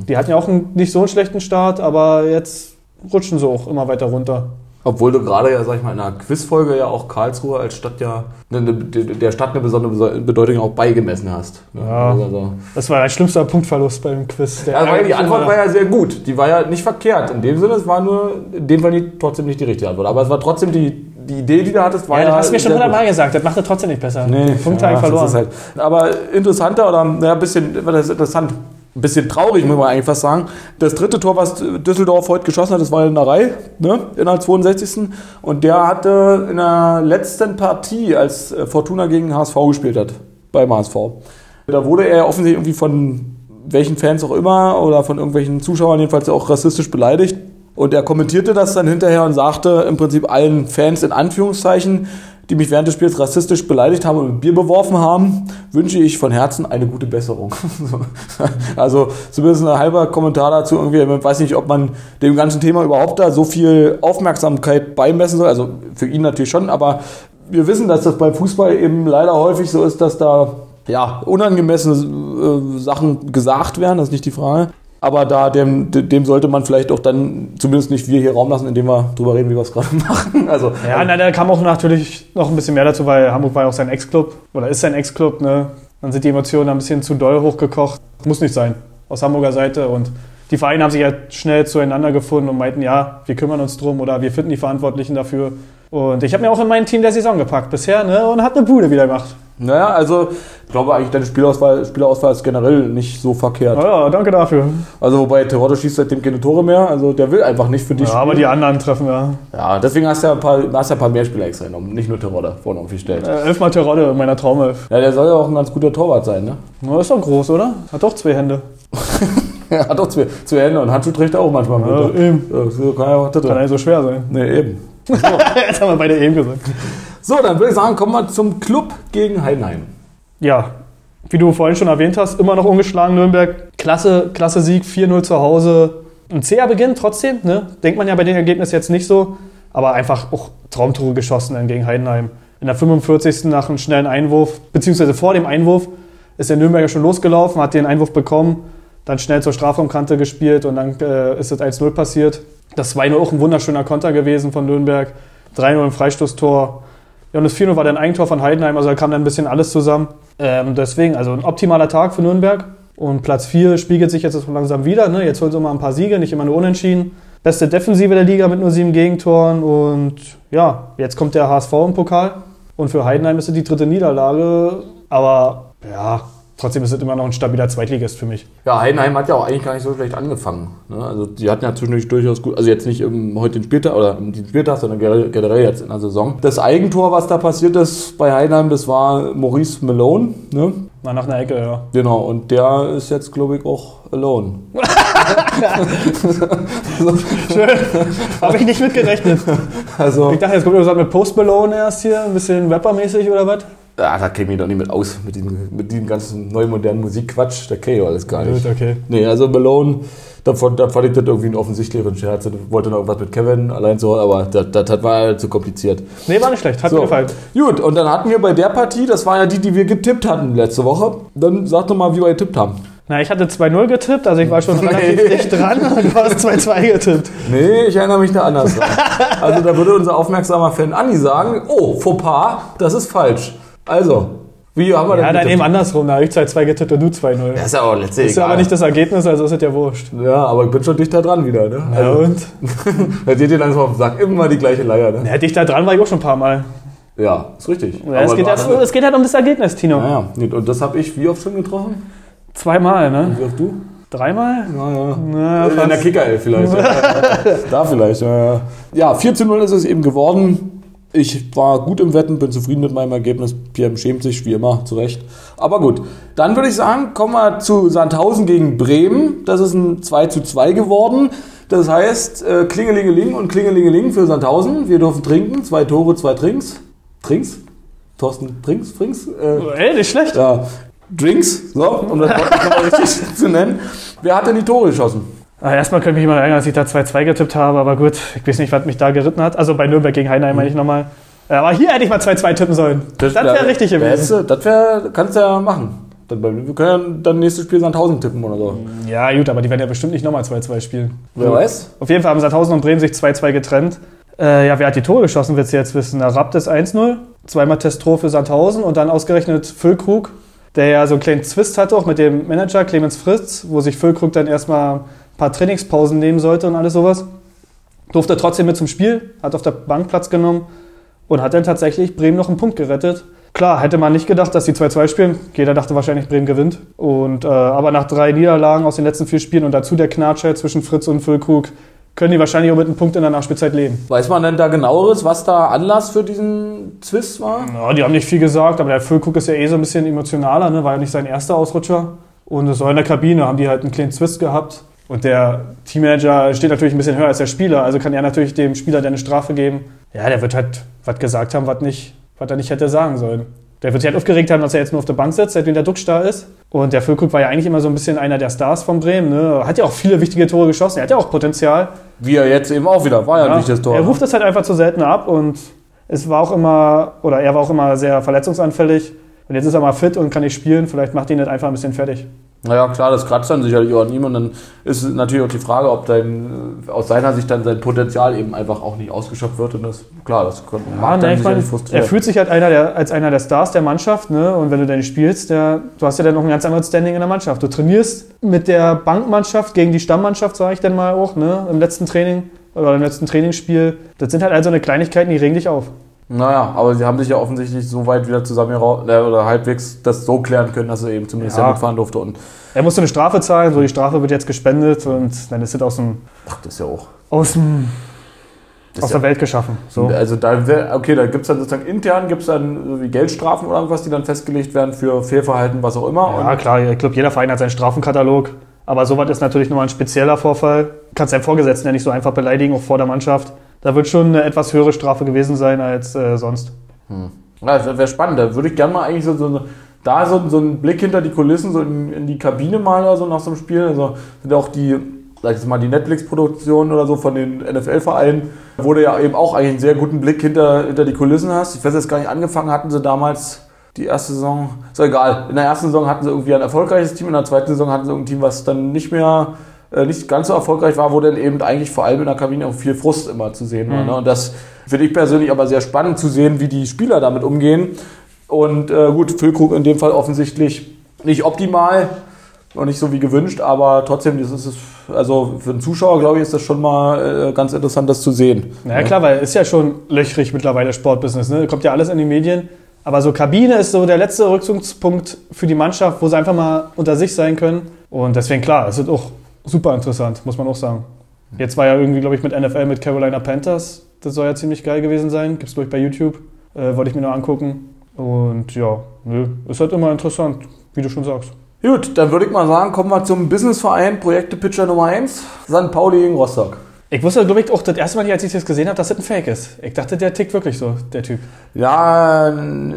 Die hatten ja auch einen, nicht so einen schlechten Start, aber jetzt rutschen sie auch immer weiter runter.
Obwohl du gerade ja, sag ich mal, in einer Quizfolge ja auch Karlsruhe als Stadt ja ne, ne, der Stadt eine besondere Bedeutung auch beigemessen hast. Ne?
Ja.
Also,
Das war ein schlimmster Punktverlust beim Quiz. Der
Ja, weil die Antwort war ja sehr gut. Die war ja nicht verkehrt. In dem Sinne, es war nur in dem Fall nicht, trotzdem nicht die richtige Antwort. Aber es war trotzdem die, die Idee, die du hattest, war
Ja,
ja.
du hast mir schon hundertmal gesagt, das macht er trotzdem nicht besser.
Nee,
Punkte
ja,
verloren.
Das halt, aber interessanter oder ja, ein bisschen das ist interessant. Ein bisschen traurig, muss man eigentlich fast sagen. Das dritte Tor, was Düsseldorf heute geschossen hat, das war in der Reihe, ne, in der 62. Und der hatte in der letzten Partie, als äh, Fortuna gegen HSV gespielt hat, beim HSV. Da wurde er offensichtlich irgendwie von welchen Fans auch immer oder von irgendwelchen Zuschauern jedenfalls auch rassistisch beleidigt. Und er kommentierte das dann hinterher und sagte im Prinzip allen Fans in Anführungszeichen, die mich während des Spiels rassistisch beleidigt haben und mit Bier beworfen haben, wünsche ich von Herzen eine gute Besserung. also zumindest ein halber Kommentar dazu irgendwie. Ich weiß nicht, ob man dem ganzen Thema überhaupt da so viel Aufmerksamkeit beimessen soll. Also für ihn natürlich schon, aber wir wissen, dass das beim Fußball eben leider häufig so ist, dass da ja, unangemessene äh, Sachen gesagt werden, das ist nicht die Frage. Aber da dem, dem sollte man vielleicht auch dann, zumindest nicht wir hier Raum lassen, indem wir drüber reden, wie wir es gerade machen. Also,
Ja, nein, da kam auch natürlich noch ein bisschen mehr dazu, weil Hamburg war ja auch sein Ex-Club oder ist sein Ex-Club. Ne? Dann sind die Emotionen ein bisschen zu doll hochgekocht. Muss nicht sein, aus Hamburger Seite. Und die Vereine haben sich ja schnell zueinander gefunden und meinten, ja, wir kümmern uns drum oder wir finden die Verantwortlichen dafür. Und ich habe mir auch in mein Team der Saison gepackt bisher ne? und hat eine Bude wieder gemacht.
Naja, also ich glaube eigentlich, deine Spielauswahl, Spielerauswahl ist generell nicht so verkehrt.
Ja, danke dafür.
Also wobei Terodde schießt seitdem keine Tore mehr, also der will einfach nicht für dich
Ja, aber die anderen treffen ja.
Ja, deswegen hast du ja ein paar, hast ja ein paar mehr Spieler extra genommen, nicht nur Terodde vorne aufgestellt.
Äh, elfmal Terodde in meiner Traumelf.
Ja, der soll ja auch ein ganz guter Torwart sein, ne?
Na, ist doch groß, oder? Hat doch zwei Hände.
Er hat doch zwei, zwei Hände und Handschuh trägt er auch manchmal mit.
Ja,
ne?
eben.
Ja, so kann ja auch das
Kann ja nicht so schwer sein.
Nee, eben.
Jetzt haben wir beide eben gesagt.
So, dann würde ich sagen, kommen wir zum Club gegen Heidenheim.
Ja, wie du vorhin schon erwähnt hast, immer noch ungeschlagen Nürnberg. Klasse, klasse Sieg, 4-0 zu Hause. Ein zäher Beginn trotzdem, ne? denkt man ja bei dem Ergebnis jetzt nicht so. Aber einfach auch Traumtore geschossen dann gegen Heidenheim. In der 45. nach einem schnellen Einwurf, beziehungsweise vor dem Einwurf, ist der Nürnberger schon losgelaufen, hat den Einwurf bekommen, dann schnell zur Strafraumkante gespielt und dann äh, ist es 1-0 passiert. Das 2-0 auch ein wunderschöner Konter gewesen von Nürnberg. 3-0 im Freistoßtor. Ja, und das 4-0 war dann Eigentor von Heidenheim, also da kam dann ein bisschen alles zusammen. Ähm, deswegen, also ein optimaler Tag für Nürnberg. Und Platz 4 spiegelt sich jetzt langsam wieder. Ne? Jetzt holen sie mal ein paar Siege, nicht immer nur unentschieden. Beste Defensive der Liga mit nur sieben Gegentoren. Und ja, jetzt kommt der HSV im Pokal. Und für Heidenheim ist es die dritte Niederlage. Aber ja, trotzdem ist es immer noch ein stabiler Zweitligist für mich.
Ja, Heidenheim hat ja auch eigentlich gar nicht so schlecht angefangen. Ne? Also die hatten ja zwischendurch durchaus gut, also jetzt nicht im, heute den Spieltag oder den Spieltag, sondern generell jetzt in der Saison. Das Eigentor, was da passiert ist bei Heidenheim, das war Maurice Malone. Ne?
War nach einer Ecke, ja.
Genau, und der ist jetzt, glaube ich, auch alone.
Schön. Habe ich nicht mitgerechnet.
Also,
Ich dachte, jetzt kommt irgendwas mit Post Malone erst hier, ein bisschen rappermäßig oder was?
Ja, da käme ich doch nicht mit aus, mit diesem, mit diesem ganzen neu modernen Musikquatsch. Da käme ich alles gar nicht.
Gut, okay.
Nee, also Malone, da, fand- da fand ich das irgendwie einen offensichtlicheren Scherz. Er wollte noch irgendwas mit Kevin allein so, aber das, das, das war zu kompliziert.
Nee, war nicht schlecht. Hat mir
So.
gefallen.
Gut, und dann hatten wir bei der Partie, das war ja die, die wir getippt hatten letzte Woche. Dann sag doch mal, wie wir getippt haben.
Na, ich hatte 2-0 getippt, also ich war schon relativ dicht dran und du hast 2-2 getippt.
Nee, ich erinnere mich da anders. Also da würde unser aufmerksamer Fan Andi sagen, oh, Fauxpas, das ist falsch. Also, wie haben wir
Ja, dann
getippt?
eben andersrum. Da habe ich 2-2 getippt und du 2-0.
Das ist ja auch letztlich
ist ja aber nicht das Ergebnis, also ist es ja wurscht.
Ja, aber ich bin schon dichter dran wieder, ne?
Ja, und?
da geht dir langsam auf den Sack. Immer die gleiche Leier, ne?
Ja, dicht da dran war ich auch schon ein paar Mal.
Ja, ist richtig.
Ja, es, geht halt,
dann-
es geht halt um das Ergebnis, Tino.
Naja, und das habe ich wie oft schon getroffen?
Zweimal, ne?
Wie oft du?
Dreimal?
Naja.
Na,
In der. Kicker-Elf vielleicht. ja. da vielleicht, ja. ja. Ja, 4 zu 0 ist es eben geworden. Ich war gut im Wetten, bin zufrieden mit meinem Ergebnis. Pierre schämt sich, wie immer, zu Recht. Aber gut, dann würde ich sagen, kommen wir zu Sandhausen gegen Bremen. Das ist ein 2 zu 2 geworden. Das heißt, äh, Klingelingeling und Klingelingeling für Sandhausen. Wir dürfen trinken. Zwei Tore, zwei Trinks. Trinks? Thorsten Trinks? Trinks? Äh,
Ey, nicht schlecht.
ja, Drinks, so, um das Wort nochmal richtig zu nennen. Wer hat denn die Tore geschossen?
Ah, erstmal könnte mich mal ärgern, dass ich da 2-2 getippt habe, aber gut, ich weiß nicht, was mich da geritten hat. Also bei Nürnberg gegen Heinheim meine ich nochmal. Ja, Aber hier hätte ich mal 2-2 tippen sollen. Das, wäre richtig gewesen.
gewesen. Das wäre, kannst du ja machen. Wir können ja dann nächstes Spiel Sandhausen tippen oder so.
Ja, gut, aber die werden ja bestimmt nicht nochmal 2-2 spielen.
Wer weiß?
Auf jeden Fall haben Sandhausen und Bremen sich 2-2 getrennt. Äh, ja, wer hat die Tore geschossen, willst du jetzt wissen? Rapt ist 1-0, zweimal Testro für Sandhausen und dann ausgerechnet Füllkrug, der ja so einen kleinen Zwist hatte, auch mit dem Manager Clemens Fritz, wo sich Füllkrug dann erstmal paar Trainingspausen nehmen sollte und alles sowas. Durfte trotzdem mit zum Spiel, hat auf der Bank Platz genommen und hat dann tatsächlich Bremen noch einen Punkt gerettet. Klar, hätte man nicht gedacht, dass die 2-2 spielen. Jeder dachte wahrscheinlich, Bremen gewinnt. Und, äh, aber nach drei Niederlagen aus den letzten vier Spielen und dazu der Knatscher zwischen Fritz und Füllkrug, können die wahrscheinlich auch mit einem Punkt in der Nachspielzeit leben.
Weiß man denn da genaueres, was da Anlass für diesen Zwist war?
Ja, die haben nicht viel gesagt, aber der Füllkrug ist ja eh so ein bisschen emotionaler, ne? war ja nicht sein erster Ausrutscher. Und es war in der Kabine, haben die halt einen kleinen Zwist gehabt. Und der Teammanager steht natürlich ein bisschen höher als der Spieler, also kann er natürlich dem Spieler dann eine Strafe geben. Ja, der wird halt was gesagt haben, was, nicht, was er nicht hätte sagen sollen. Der wird sich halt aufgeregt haben, dass er jetzt nur auf der Bank sitzt, seitdem der da ist. Und der Füllkrug war ja eigentlich immer so ein bisschen einer der Stars von Bremen. Ne? Hat ja auch viele wichtige Tore geschossen, er hat ja auch Potenzial.
Wie er jetzt eben auch wieder, war ja,
Ja,
nicht das Tor.
Er ruft es halt einfach zu selten ab und es war auch immer, oder er war auch immer sehr verletzungsanfällig. Und jetzt ist er mal fit und kann nicht spielen. Vielleicht macht ihn das einfach ein bisschen fertig.
Naja, klar, das kratzt dann sicherlich auch an ihm und dann ist natürlich auch die Frage, ob dein, äh, aus seiner Sicht dann sein Potenzial eben einfach auch nicht ausgeschöpft wird und das, klar, das könnte, macht
ne,
dann sicherlich frustriert.
er fühlt sich halt einer der, als einer der Stars der Mannschaft. Ne? Und wenn du dann spielst, der, du hast ja dann noch ein ganz anderes Standing in der Mannschaft. Du trainierst mit der Bankmannschaft gegen die Stammmannschaft, sage ich dann mal auch, ne? im letzten Training oder im letzten Trainingsspiel. Das sind halt also eine Kleinigkeiten, die regen dich auf.
Naja, aber sie haben sich ja offensichtlich so weit wieder zusammen oder halbwegs das so klären können, dass er eben zumindest
Ja.
mitfahren durfte. Und
Er musste eine Strafe zahlen, so die Strafe wird jetzt gespendet und dann ist das aus dem,
ach, das ist ja auch.
aus dem
Das
aus
ja,
der Welt geschaffen. So.
Also da wär, okay, da gibt es dann sozusagen intern gibt's dann wie Geldstrafen oder irgendwas, die dann festgelegt werden für Fehlverhalten, was auch immer.
Ja, klar, ich glaube, jeder Verein hat seinen Strafenkatalog. Aber sowas ist natürlich nochmal ein spezieller Vorfall. Du kannst deinen Vorgesetzten ja nicht so einfach beleidigen, auch vor der Mannschaft. Da wird schon eine etwas höhere Strafe gewesen sein als äh, sonst.
Ja, das wäre spannend. Da würde ich gerne mal eigentlich so, so da so, so einen Blick hinter die Kulissen, so in, in die Kabine mal oder so nach so einem Spiel. Also sind auch die, sag ich mal, die Netflix-Produktionen oder so von den NFL-Vereinen, wo du ja eben auch eigentlich einen sehr guten Blick hinter, hinter die Kulissen hast. Ich weiß jetzt gar nicht, angefangen hatten sie damals die erste Saison, ist doch egal. In der ersten Saison hatten sie irgendwie ein erfolgreiches Team, in der zweiten Saison hatten sie ein Team, was dann nicht mehr nicht ganz so erfolgreich war, wo dann eben eigentlich vor allem in der Kabine auch viel Frust immer zu sehen war. Ne? Und das finde ich persönlich aber sehr spannend zu sehen, wie die Spieler damit umgehen. Und äh, gut, Füllkrug in dem Fall offensichtlich nicht optimal und nicht so wie gewünscht, aber trotzdem, das ist es, also für den Zuschauer, glaube ich, ist das schon mal äh, ganz interessant, das zu sehen.
Naja, klar, weil ist ja schon löchrig mittlerweile Sportbusiness. Ne? Kommt ja alles in die Medien. Aber so Kabine ist so der letzte Rückzugspunkt für die Mannschaft, wo sie einfach mal unter sich sein können. Und deswegen klar, es wird auch super interessant, muss man auch sagen. Jetzt war ja irgendwie, glaube ich, mit NFL mit Carolina Panthers. Das soll ja ziemlich geil gewesen sein. Gibt's, glaube ich, bei YouTube. Äh, wollte ich mir noch angucken. Und ja, nö, ist halt immer interessant, wie du schon sagst.
Gut, dann würde ich mal sagen, kommen wir zum Businessverein Projekte-Pitcher Nummer 1, St. Pauli gegen Rostock.
Ich wusste, glaube ich, auch das erste Mal, als ich das gesehen habe, dass das ein Fake ist. Ich dachte, der tickt wirklich so, der Typ.
Ja,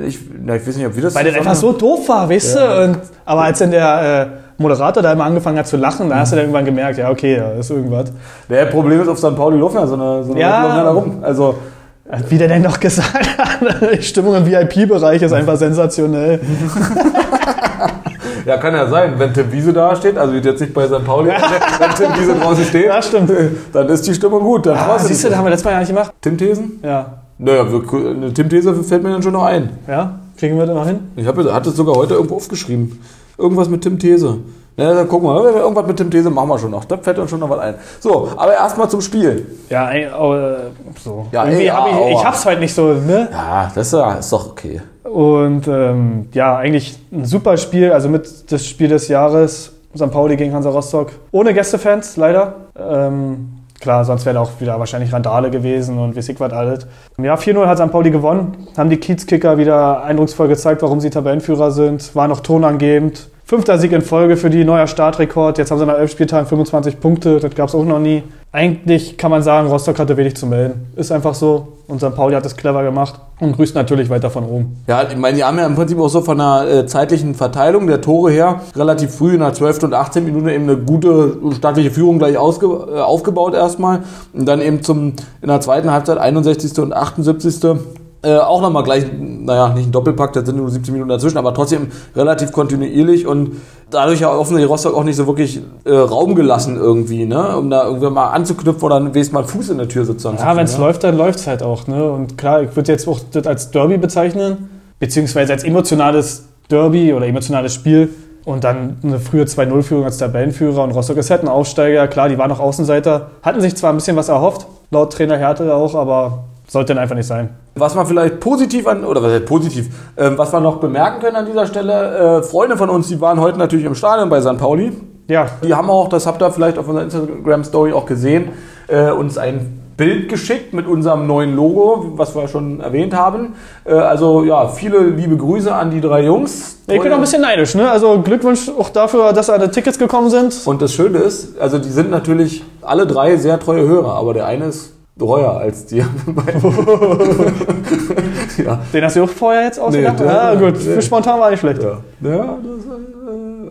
ich, na, ich weiß nicht, ob wir das
Weil der einfach so doof war, weißt
Ja.
du? Und, aber als dann der äh, Moderator da immer angefangen hat zu lachen, da hast du dann irgendwann gemerkt, ja, okay, da ist irgendwas.
Der Problem ist, auf St. Pauli laufen ja so eine, so eine
Ja.
Laufen ja da rum. Also,
Wie der denn noch gesagt hat, die Stimmung im VIP-Bereich ist einfach sensationell.
ja, kann ja sein, wenn Tim Wiese da steht, also jetzt nicht bei St. Pauli, wenn Tim Wiese draußen steht,
Ja, stimmt.
dann ist die Stimmung gut. Dann
Ah, siehst du, das haben wir letztes Mal ja nicht gemacht.
Tim Thesen?
Ja.
Naja, eine Tim These fällt mir dann schon noch ein.
Ja? Kriegen wir das noch hin?
Ich habe hatte es sogar heute irgendwo aufgeschrieben. Irgendwas mit Tim These. Na, dann gucken wir. Irgendwas mit Tim These machen wir schon noch. Da fällt uns schon noch was ein. So, aber erstmal zum Spiel.
Ja, ey, oh, äh, so.
Ja, ey,
hab ich, ich hab's heute nicht so, ne?
Ja, das ist, ja- ist doch okay.
Und ähm, ja, eigentlich ein super Spiel, also mit das Spiel des Jahres, St. Pauli gegen Hansa Rostock. Ohne Gästefans, leider. Ähm, klar, sonst wäre auch wieder wahrscheinlich Randale gewesen und wie ich was alles. Ja, 4-0 hat St. Pauli gewonnen, haben die Kiezkicker wieder eindrucksvoll gezeigt, warum sie Tabellenführer sind, war noch tonangebend. Fünfter Sieg in Folge für die, neuer Startrekord. Jetzt haben sie nach elf Spieltagen 25 Punkte, das gab es auch noch nie. Eigentlich kann man sagen, Rostock hatte wenig zu melden. Ist einfach so. Und St. Pauli hat es clever gemacht und grüßt natürlich weiter von oben.
Ja, ich meine, die haben ja im Prinzip auch so von der äh, zeitlichen Verteilung der Tore her relativ früh in der 12. und 18. Minute eben eine gute staatliche Führung gleich ausge, äh, aufgebaut erstmal. Und dann eben zum in der zweiten Halbzeit 61. und 78. Äh, auch nochmal gleich, naja, nicht ein Doppelpack, da sind nur 17 Minuten dazwischen, aber trotzdem relativ kontinuierlich und dadurch ja offensichtlich Rostock auch nicht so wirklich äh, Raum gelassen irgendwie, ne? Um da irgendwie mal anzuknüpfen oder dann wenigstens mal Fuß in der Tür sozusagen zu
Ja, wenn es
kriegen,
läuft, dann läuft es halt auch. Ne? Und klar, ich würde jetzt auch das als Derby bezeichnen, beziehungsweise als emotionales Derby oder emotionales Spiel. Und dann eine frühe 2-0-Führung als Tabellenführer. Und Rostock ist halt ein Aufsteiger. Klar, die waren noch Außenseiter. Hatten sich zwar ein bisschen was erhofft, laut Trainer Härte auch, aber sollte dann einfach nicht sein.
Was man vielleicht positiv an, oder was heißt positiv, ähm, was wir noch bemerken können an dieser Stelle, äh, Freunde von uns, die waren heute natürlich im Stadion bei St. Pauli.
Ja,
Die haben auch, das habt ihr vielleicht auf unserer Instagram-Story auch gesehen, äh, uns ein Bild geschickt mit unserem neuen Logo, was wir schon erwähnt haben. Äh, also ja, viele liebe Grüße an die drei Jungs.
ich bin auch ein bisschen neidisch. Ne? Also Glückwunsch auch dafür, dass alle Tickets gekommen sind.
Und das Schöne ist, also die sind natürlich alle drei sehr treue Hörer, aber der eine ist treuer als die ja.
Den hast du auch vorher jetzt ausgedacht?
Nee,
ja, gut.
nee.
Für spontan war nicht schlecht.
Ja, ja das,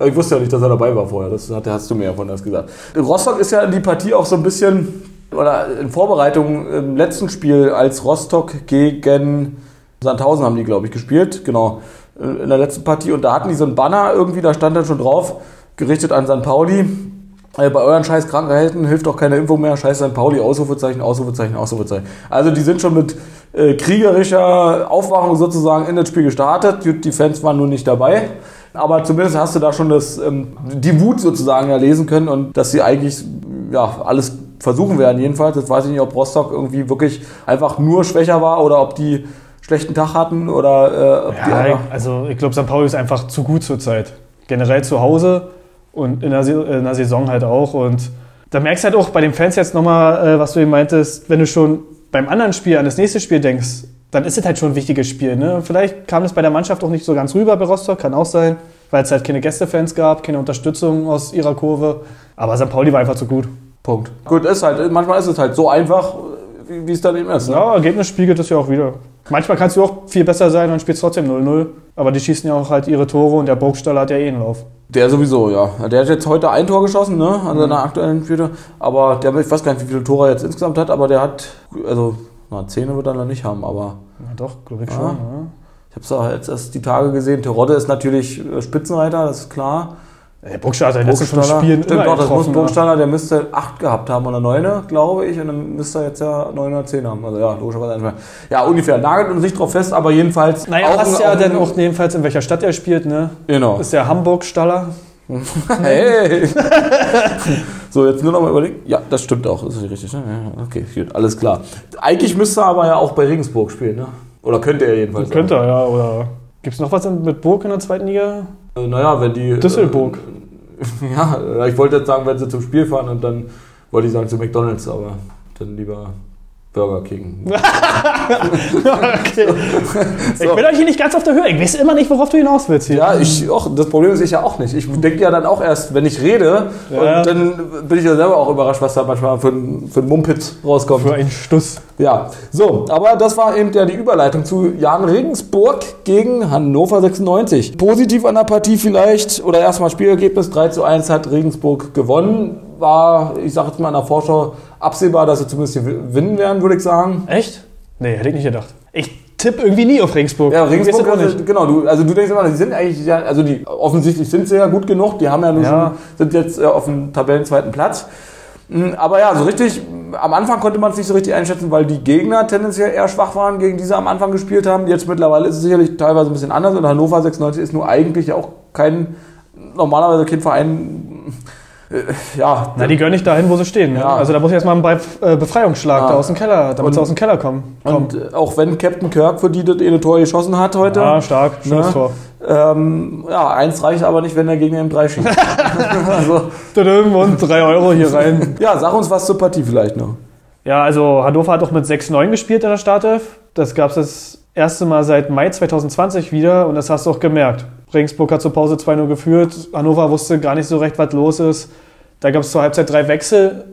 äh, ich wusste ja nicht, dass er dabei war vorher. Das hat, hast du mir ja von das gesagt. Rostock ist ja in die Partie auch so ein bisschen, oder in Vorbereitung im letzten Spiel, als Rostock gegen Sandhausen haben die, glaube ich, gespielt. Genau. In der letzten Partie. Und da hatten die so ein Banner irgendwie, da stand dann schon drauf, gerichtet an St. Pauli. Äh, Bei euren scheiß Krankheiten hilft doch keine Impfung mehr. Scheiß St. Pauli, Ausrufezeichen, Ausrufezeichen, Ausrufezeichen. Also die sind schon mit äh, kriegerischer Aufwachung sozusagen in das Spiel gestartet. Gut, Die Fans waren nur nicht dabei. Aber zumindest hast du da schon das, ähm, die Wut sozusagen ja lesen können und dass sie eigentlich ja, alles versuchen werden jedenfalls. Jetzt weiß ich nicht, ob Rostock irgendwie wirklich einfach nur schwächer war oder ob die schlechten Tag hatten oder äh, ob die
Ja,
einfach
also ich glaube, St. Pauli ist einfach zu gut zurzeit. Generell zu Hause und in der, Se- in der Saison halt auch. Und da merkst du halt auch bei den Fans jetzt nochmal, äh, was du eben meintest, wenn du schon beim anderen Spiel an das nächste Spiel denkst, dann ist es halt schon ein wichtiges Spiel. Ne? Vielleicht kam es bei der Mannschaft auch nicht so ganz rüber bei Rostock, kann auch sein, weil es halt keine Gästefans gab, keine Unterstützung aus ihrer Kurve. Aber St. Pauli war einfach zu gut.
Punkt. Gut, ist halt, manchmal ist es halt so einfach, wie, es dann eben ist. Ne?
Ja, Ergebnis spiegelt das ja auch wieder. Manchmal kannst du auch viel besser sein und spielst trotzdem 0-0. Aber die schießen ja auch halt ihre Tore und der Burgstaller hat ja eh einen Lauf.
Der sowieso, ja. Der hat jetzt heute ein Tor geschossen, ne, an seiner aktuellen Spiele. Aber der, ich weiß gar nicht, wie viele Tore er jetzt insgesamt hat, aber der hat, also, na, Zähne wird er noch nicht haben, aber
Ja, doch, glaube ich
Ah.
schon. Ja.
ich habe es auch jetzt erst die Tage gesehen. Terodde ist natürlich äh, Spitzenreiter, das ist klar.
Der Burgstaller hat letzten fünf Spielen
Stimmt doch, das muss ein Burgstaller, der müsste acht gehabt haben oder neune, glaube ich, und dann müsste er jetzt ja neun oder zehn haben. Also ja, logischerweise einfach. Ja, ungefähr. Nagelt uns nicht drauf fest, aber jedenfalls.
Naja,
auch
passt ja dann auch jedenfalls, in welcher Stadt er spielt, ne?
Genau.
Ist der Hamburg-Staller.
Hey! so, jetzt nur noch mal überlegen. Ja, das stimmt auch. Das ist richtig. Ne? Okay, gut, alles klar. Eigentlich müsste er aber ja auch bei Regensburg spielen. Ne? Oder könnte er jedenfalls.
Könnte er, ja. Oder gibt es noch was mit Burg in der zweiten Liga?
Äh, naja, wenn die.
Düsselburg.
Äh, ja, ich wollte jetzt sagen, wenn sie zum Spiel fahren und dann wollte ich sagen zu McDonalds, aber dann lieber Burger King.
okay. Ich bin euch hier nicht ganz auf der Höhe. Ich weiß immer nicht, worauf du hinaus willst hier.
Ja, ich auch. Das Problem ist ich ja auch nicht. Ich denke ja dann auch erst, wenn ich rede,
Ja.
und dann bin ich ja selber auch überrascht, was da manchmal für ein, für ein Mumpitz rauskommt.
Für einen Stuss.
Ja, so, aber das war eben ja die Überleitung zu Jan Regensburg gegen Hannover 96. Positiv an der Partie vielleicht, oder erstmal Spielergebnis 3 zu 1 hat Regensburg gewonnen. War, ich sage jetzt mal in der Vorschau, absehbar, dass sie zumindest gewinnen werden, würde ich sagen.
Echt? Nee, hätte ich nicht gedacht. Ich tippe irgendwie nie auf Regensburg.
Ja, Regensburg, also, genau, du, also du denkst immer, die sind eigentlich, ja, also die, offensichtlich sind sie ja gut genug, die haben ja nur
Ja.
schon, sind jetzt äh, auf dem Tabellenzweiten Platz. Mm, Aber ja, so richtig, am Anfang konnte man es nicht so richtig einschätzen, weil die Gegner tendenziell eher schwach waren, gegen die sie am Anfang gespielt haben. Jetzt mittlerweile ist es sicherlich teilweise ein bisschen anders und Hannover 96 ist nur eigentlich ja auch kein, normalerweise kein Verein, ja.
Na, die gehören nicht dahin, wo sie stehen.
Ja.
Also da muss ich erstmal einen äh, Befreiungsschlag
Ja.
da aus dem Keller, damit sie
Und-
aus dem Keller kommen.
und äh, auch wenn Captain Kirk für die das eine Tor geschossen hat heute,
Ja, stark. Schönes
Ne?
Tor.
ähm, ja, eins reicht aber nicht, wenn der Gegner im 3 schießt. also,
Und drei Euro hier rein.
ja, sag uns was zur Partie vielleicht noch.
Ja, also Hannover hat auch mit 6-9 gespielt in der Startelf. Das gab es das erste Mal seit Mai 2020 wieder und das hast du auch gemerkt. Regensburg hat zur Pause 2-0 geführt. Hannover wusste gar nicht so recht, was los ist. Da gab es zur Halbzeit drei Wechsel.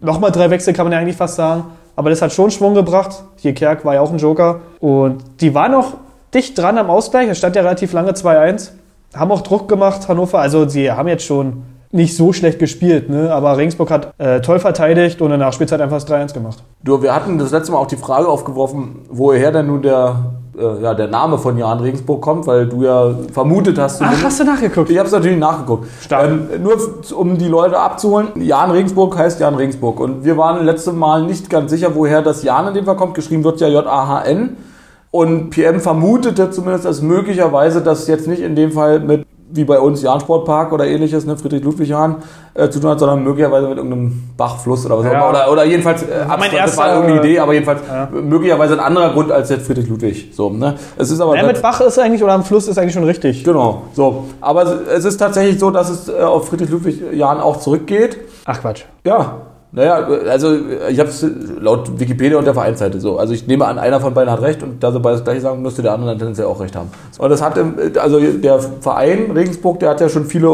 Nochmal drei Wechsel kann man ja eigentlich fast sagen. Aber das hat schon Schwung gebracht. Hier Kerk war ja auch ein Joker. Und die waren noch dicht dran am Ausgleich. Es stand ja relativ lange 2-1. Haben auch Druck gemacht, Hannover. Also sie haben jetzt schon nicht so schlecht gespielt, ne? aber Regensburg hat äh, toll verteidigt und in der Nachspielzeit einfach das 3-1 gemacht.
Du, wir hatten das letzte Mal auch die Frage aufgeworfen, woher denn nun der, äh, ja, der Name von Jan Regensburg kommt, weil du ja vermutet hast.
Ach, hast du nachgeguckt?
Ich habe es natürlich nachgeguckt. Ähm, nur um die Leute abzuholen, Jan Regensburg heißt Jan Regensburg. Und wir waren letztes Mal nicht ganz sicher, woher das Jan in dem Fall kommt. Geschrieben wird ja J-A-H-N. Und PM vermutete zumindest, dass möglicherweise das jetzt nicht in dem Fall mit, wie bei uns, Jahn-Sportpark oder ähnliches, ne, Friedrich-Ludwig-Jahn, äh, zu tun hat, sondern möglicherweise mit irgendeinem Bach, Fluss oder was auch
Ja.
immer. Oder, oder jedenfalls, äh, abstrakt, das war irgendeine Idee, aber jedenfalls
Ja.
möglicherweise ein anderer Grund als jetzt Friedrich-Ludwig. So, ne? Es ist aber
Ja, mit Bach ist eigentlich oder am Fluss ist eigentlich schon richtig.
Genau, so. Aber es ist tatsächlich so, dass es äh, auf Friedrich Ludwig Jahn auch zurückgeht.
Ach Quatsch.
Ja. Naja, also ich habe es laut Wikipedia und der Vereinsseite so. Also ich nehme an, einer von beiden hat recht und da sie beide das gleiche sagen, müsste der andere dann tendenziell auch recht haben. Und das hat, also der Verein Regensburg, der hat ja schon viele,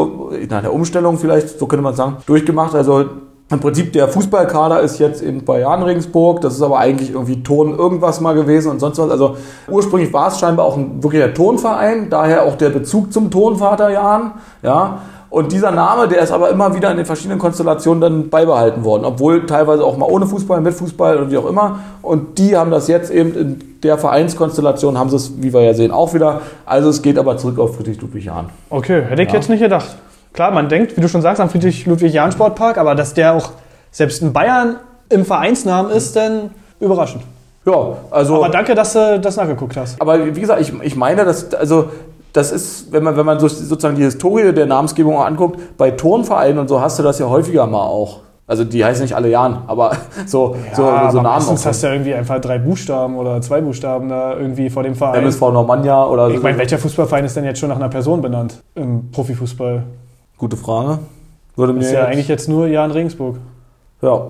nach der Umstellung vielleicht, so könnte man sagen, durchgemacht. Also im Prinzip der Fußballkader ist jetzt in Jan Regensburg, das ist aber eigentlich irgendwie Ton irgendwas mal gewesen und sonst was. Also ursprünglich war es scheinbar auch ein wirklicher Tonverein, daher auch der Bezug zum Tonvater Jan, ja. Und dieser Name, der ist aber immer wieder in den verschiedenen Konstellationen dann beibehalten worden, obwohl teilweise auch mal ohne Fußball, mit Fußball und wie auch immer. Und die haben das jetzt eben in der Vereinskonstellation, haben sie es, wie wir ja sehen, auch wieder. Also es geht aber zurück auf Friedrich Ludwig Jahn.
Okay, hätte ich
Ja.
jetzt nicht gedacht. Klar, man denkt, wie du schon sagst, am Friedrich-Ludwig-Jahn-Sportpark, aber dass der auch selbst in Bayern im Vereinsnamen ist, dann überraschend.
Ja, also.
Aber danke, dass du das nachgeguckt hast.
Aber wie gesagt, ich, ich meine, dass, also, das ist, wenn man, wenn man so, sozusagen die Historie der Namensgebung anguckt, bei Turnvereinen und so hast du das ja häufiger mal auch. Also die heißen nicht alle Jahren, aber so, so, so
aber
Namen.
meistens hast du ja irgendwie einfach drei Buchstaben oder zwei Buchstaben da irgendwie vor dem Verein.
MSV Normannia oder
Ich meine, welcher Fußballverein ist denn jetzt schon nach einer Person benannt im Profifußball?
Gute Frage. Würde mir
Ist ja
jetzt-
eigentlich jetzt nur Jan Regensburg.
Ja.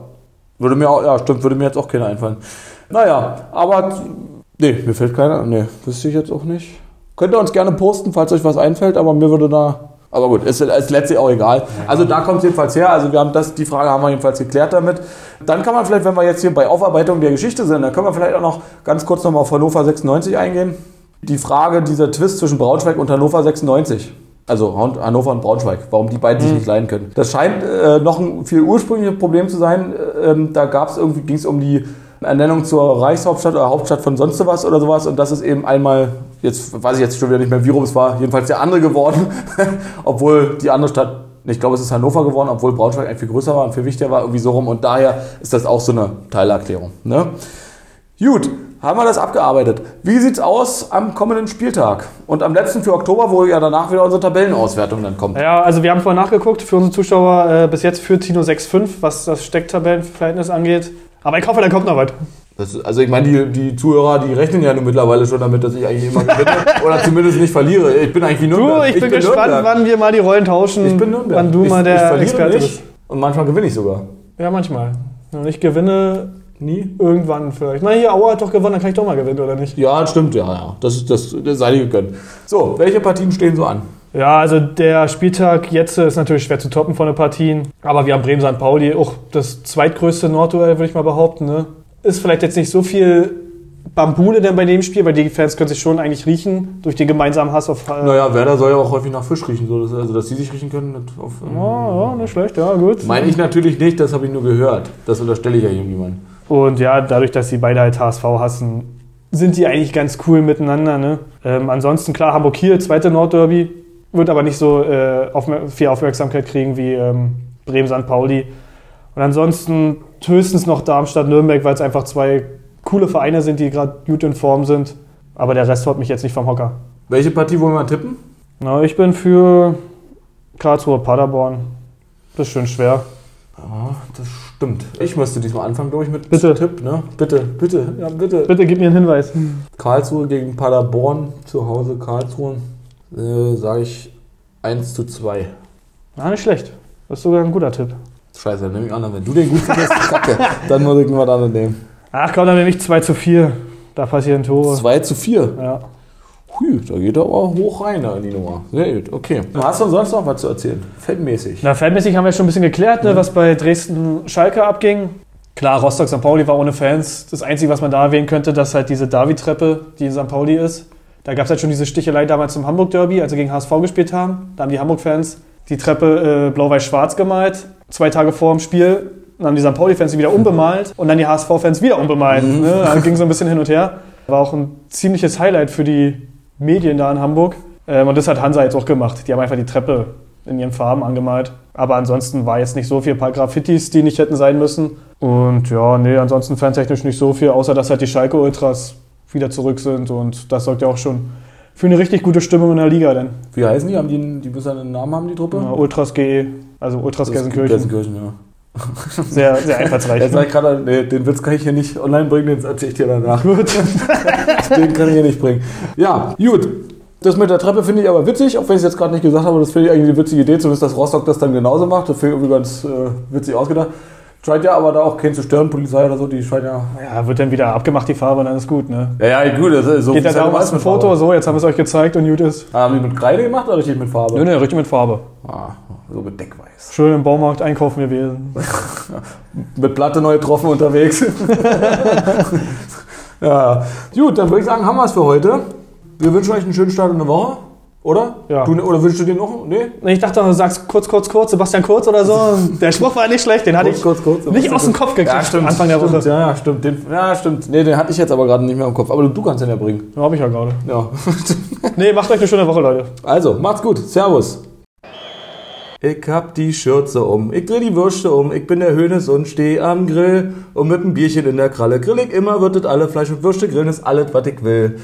Würde mir auch, ja, stimmt, würde mir jetzt auch keiner einfallen. Naja, aber nee, mir fällt keiner. Nee, wüsste ich jetzt auch nicht. Könnt ihr uns gerne posten, falls euch was einfällt, aber mir würde da. Aber gut, ist, ist letztlich auch egal. Also da kommt es jedenfalls her. Also wir haben das, die Frage haben wir jedenfalls geklärt damit. Dann kann man vielleicht, wenn wir jetzt hier bei Aufarbeitung der Geschichte sind, dann können wir vielleicht auch noch ganz kurz nochmal auf Hannover 96 eingehen. Die Frage, dieser Twist zwischen Braunschweig und Hannover 96. Also Han- Hannover und Braunschweig, warum die beiden sich nicht leiden können. Das scheint äh, noch ein viel ursprüngliches Problem zu sein. Ähm, da gab es irgendwie, ging es um die Ernennung zur Reichshauptstadt oder Hauptstadt von sonst was oder sowas. Und das ist eben einmal, jetzt weiß ich jetzt schon wieder nicht mehr, wie rum es war, jedenfalls der andere geworden. obwohl die andere Stadt, ich glaube, es ist Hannover geworden, obwohl Braunschweig eigentlich viel größer war und viel wichtiger war, irgendwie so rum. Und daher ist das auch so eine Teilerklärung. Ne? Gut, haben wir das abgearbeitet. Wie sieht's aus am kommenden Spieltag? Und am letzten für Oktober, wo ja danach wieder unsere Tabellenauswertung dann kommt.
Ja, also wir haben vorhin nachgeguckt, für unsere Zuschauer äh, bis jetzt führt Tino 6-5, was das Stecktabellenverhältnis angeht. Aber ich hoffe, da kommt noch was.
Das, also ich meine, die, die Zuhörer, die rechnen ja nun mittlerweile schon damit, dass ich eigentlich immer gewinne oder zumindest nicht verliere. Ich bin eigentlich wie
Du,
Nürnberg.
ich bin, gespannt,
Nürnberg.
wann wir mal die Rollen tauschen.
Ich bin Nürnberg.
Wann du
ich,
mal
ich
der
verliere
Experte bist.
Und manchmal gewinne ich sogar.
Ja, manchmal. Und ich gewinne
Nie?
irgendwann vielleicht. Na, hier, Aue hat doch gewonnen, dann kann ich doch mal gewinnen, oder nicht?
Ja, stimmt, ja, ja. Das, ist- das, das sei dir gegönnt. So, welche Partien stehen so an?
Ja, also der Spieltag jetzt ist natürlich schwer zu toppen von den Partien. Aber wir haben Bremen-St. Pauli, auch das zweitgrößte Nordduell, würde ich mal behaupten. Ne? Ist vielleicht jetzt nicht so viel Bambule denn bei dem Spiel, weil die Fans können sich schon eigentlich riechen durch den gemeinsamen Hass auf. Äh,
Naja, Werder soll ja auch häufig nach Fisch riechen, so, dass, also dass sie sich riechen können. Auf,
ja, ja, nicht schlecht, ja, gut.
Meine ich natürlich nicht, das habe ich nur gehört. Das unterstelle ich ja irgendjemand.
Und ja, dadurch, dass sie beide halt HSV hassen, sind die eigentlich ganz cool miteinander. Ne? Ähm, ansonsten, klar, Hamburg-Kiel, zweite Nordderby, wird aber nicht so äh, aufmer viel Aufmerksamkeit kriegen wie ähm, Bremen-St. Pauli. Und ansonsten höchstens noch Darmstadt-Nürnberg, weil es einfach zwei coole Vereine sind, die gerade gut in Form sind. Aber der Rest haut mich jetzt nicht vom Hocker.
Welche Partie wollen wir tippen?
Na, ich bin für Karlsruhe Paderborn. Das ist schön schwer.
Ja, das stimmt. Ich müsste diesmal anfangen, glaube ich, mit
Bitte.
Tipp, ne? Bitte, bitte, ja, bitte.
Bitte gib mir einen Hinweis.
Karlsruhe gegen Paderborn, zu Hause Karlsruhe, äh, sage ich 1 zu 2.
Na, nicht schlecht. Das ist sogar ein guter Tipp.
Scheiße, dann nehme ich anderen. Wenn du den gut findest, kacke. Dann muss ich was anderes nehmen.
Ach komm, dann nehme ich 2 zu 4. Da passieren Tore.
2 zu 4.
Ja.
Hui, da geht er aber hoch rein da in die Nummer. Sehr gut, okay. Hast du sonst noch was zu erzählen? Fettmäßig.
Na, fanmäßig haben wir schon ein bisschen geklärt, ne, was bei Dresden-Schalke abging. Klar, Rostock St. Pauli war ohne Fans. Das Einzige, was man da erwähnen könnte, dass halt diese David-Treppe, die in St. Pauli ist, da gab es halt schon diese Stichelei damals zum Hamburg-Derby, als sie gegen HSV gespielt haben. Da haben die Hamburg-Fans die Treppe äh, blau-weiß-schwarz gemalt, zwei Tage vor dem Spiel. Dann haben die St. Pauli-Fans sie wieder unbemalt und dann die HSV-Fans wieder unbemalt. Ne? Da ging so ein bisschen hin und her. War auch ein ziemliches Highlight für die Medien da in Hamburg. Ähm, und das hat Hansa jetzt auch gemacht. Die haben einfach die Treppe in ihren Farben angemalt. Aber ansonsten war jetzt nicht so viel ein paar Graffitis, die nicht hätten sein müssen. Und ja, nee, ansonsten fantechnisch nicht so viel, außer dass halt die Schalke-Ultras wieder zurück sind. Und das sorgt ja auch schon für eine richtig gute Stimmung in der Liga. Denn
Wie heißen die? Haben die, die müssen einen Namen haben, die Truppe?
ja, Ultras GE, also Ultras Gelsenkirchen,
Gelsenkirchen, ja.
sehr, sehr einfallsreich.
Jetzt ich gerade, nee, den Witz kann ich hier nicht online bringen, den erzähle ich dir danach.
Gut.
Den kann ich hier nicht bringen. Ja, gut. Das mit der Treppe finde ich aber witzig, auch wenn ich es jetzt gerade nicht gesagt habe, das finde ich eigentlich eine witzige Idee, zumindest dass Rostock das dann genauso macht. Das finde ich irgendwie ganz äh, witzig ausgedacht. Scheint ja aber da auch keinen zu stören, Polizei oder so, die scheint ja.
Ja, wird dann wieder abgemacht, die Farbe, und dann ist gut, ne?
Ja, ja, gut, das ist so
Geht
es
darum,
ist
ein Foto,
Farbe.
so, jetzt haben wir es euch gezeigt und gut ist.
Haben die mit Kreide gemacht oder richtig mit Farbe?
Nö, nö, richtig mit Farbe.
Ah, so mit Deckweiß.
Schön im Baumarkt einkaufen gewesen.
Mit Platte neu getroffen unterwegs. ja, gut, dann würde ich sagen, haben wir es für heute. Wir wünschen euch einen schönen Start in der Woche, oder?
Ja.
Du, oder wünschst du dir noch? Nee?
Ich dachte, du sagst kurz, kurz, kurz, Sebastian Kurz oder so. Der Spruch war nicht schlecht, den hatte ich
kurz, kurz.
nicht aus dem Kopf gekriegt
Ja, stimmt.
Anfang der
stimmt,
Woche.
Ja, ja, stimmt. Den, ja, stimmt. Nee, den hatte ich jetzt aber gerade nicht mehr im Kopf. Aber du, du kannst den ja bringen.
Ja, habe ich ja gerade.
Ja.
Nee, macht euch eine schöne Woche, Leute.
Also, macht's gut. Servus. Ich hab die Schürze um, ich dreh die Würste um, ich bin der Hönes und steh am Grill und mit dem Bierchen in der Kralle grill ich immer, wird das alle Fleisch und Würste grillen ist alles, was ich will.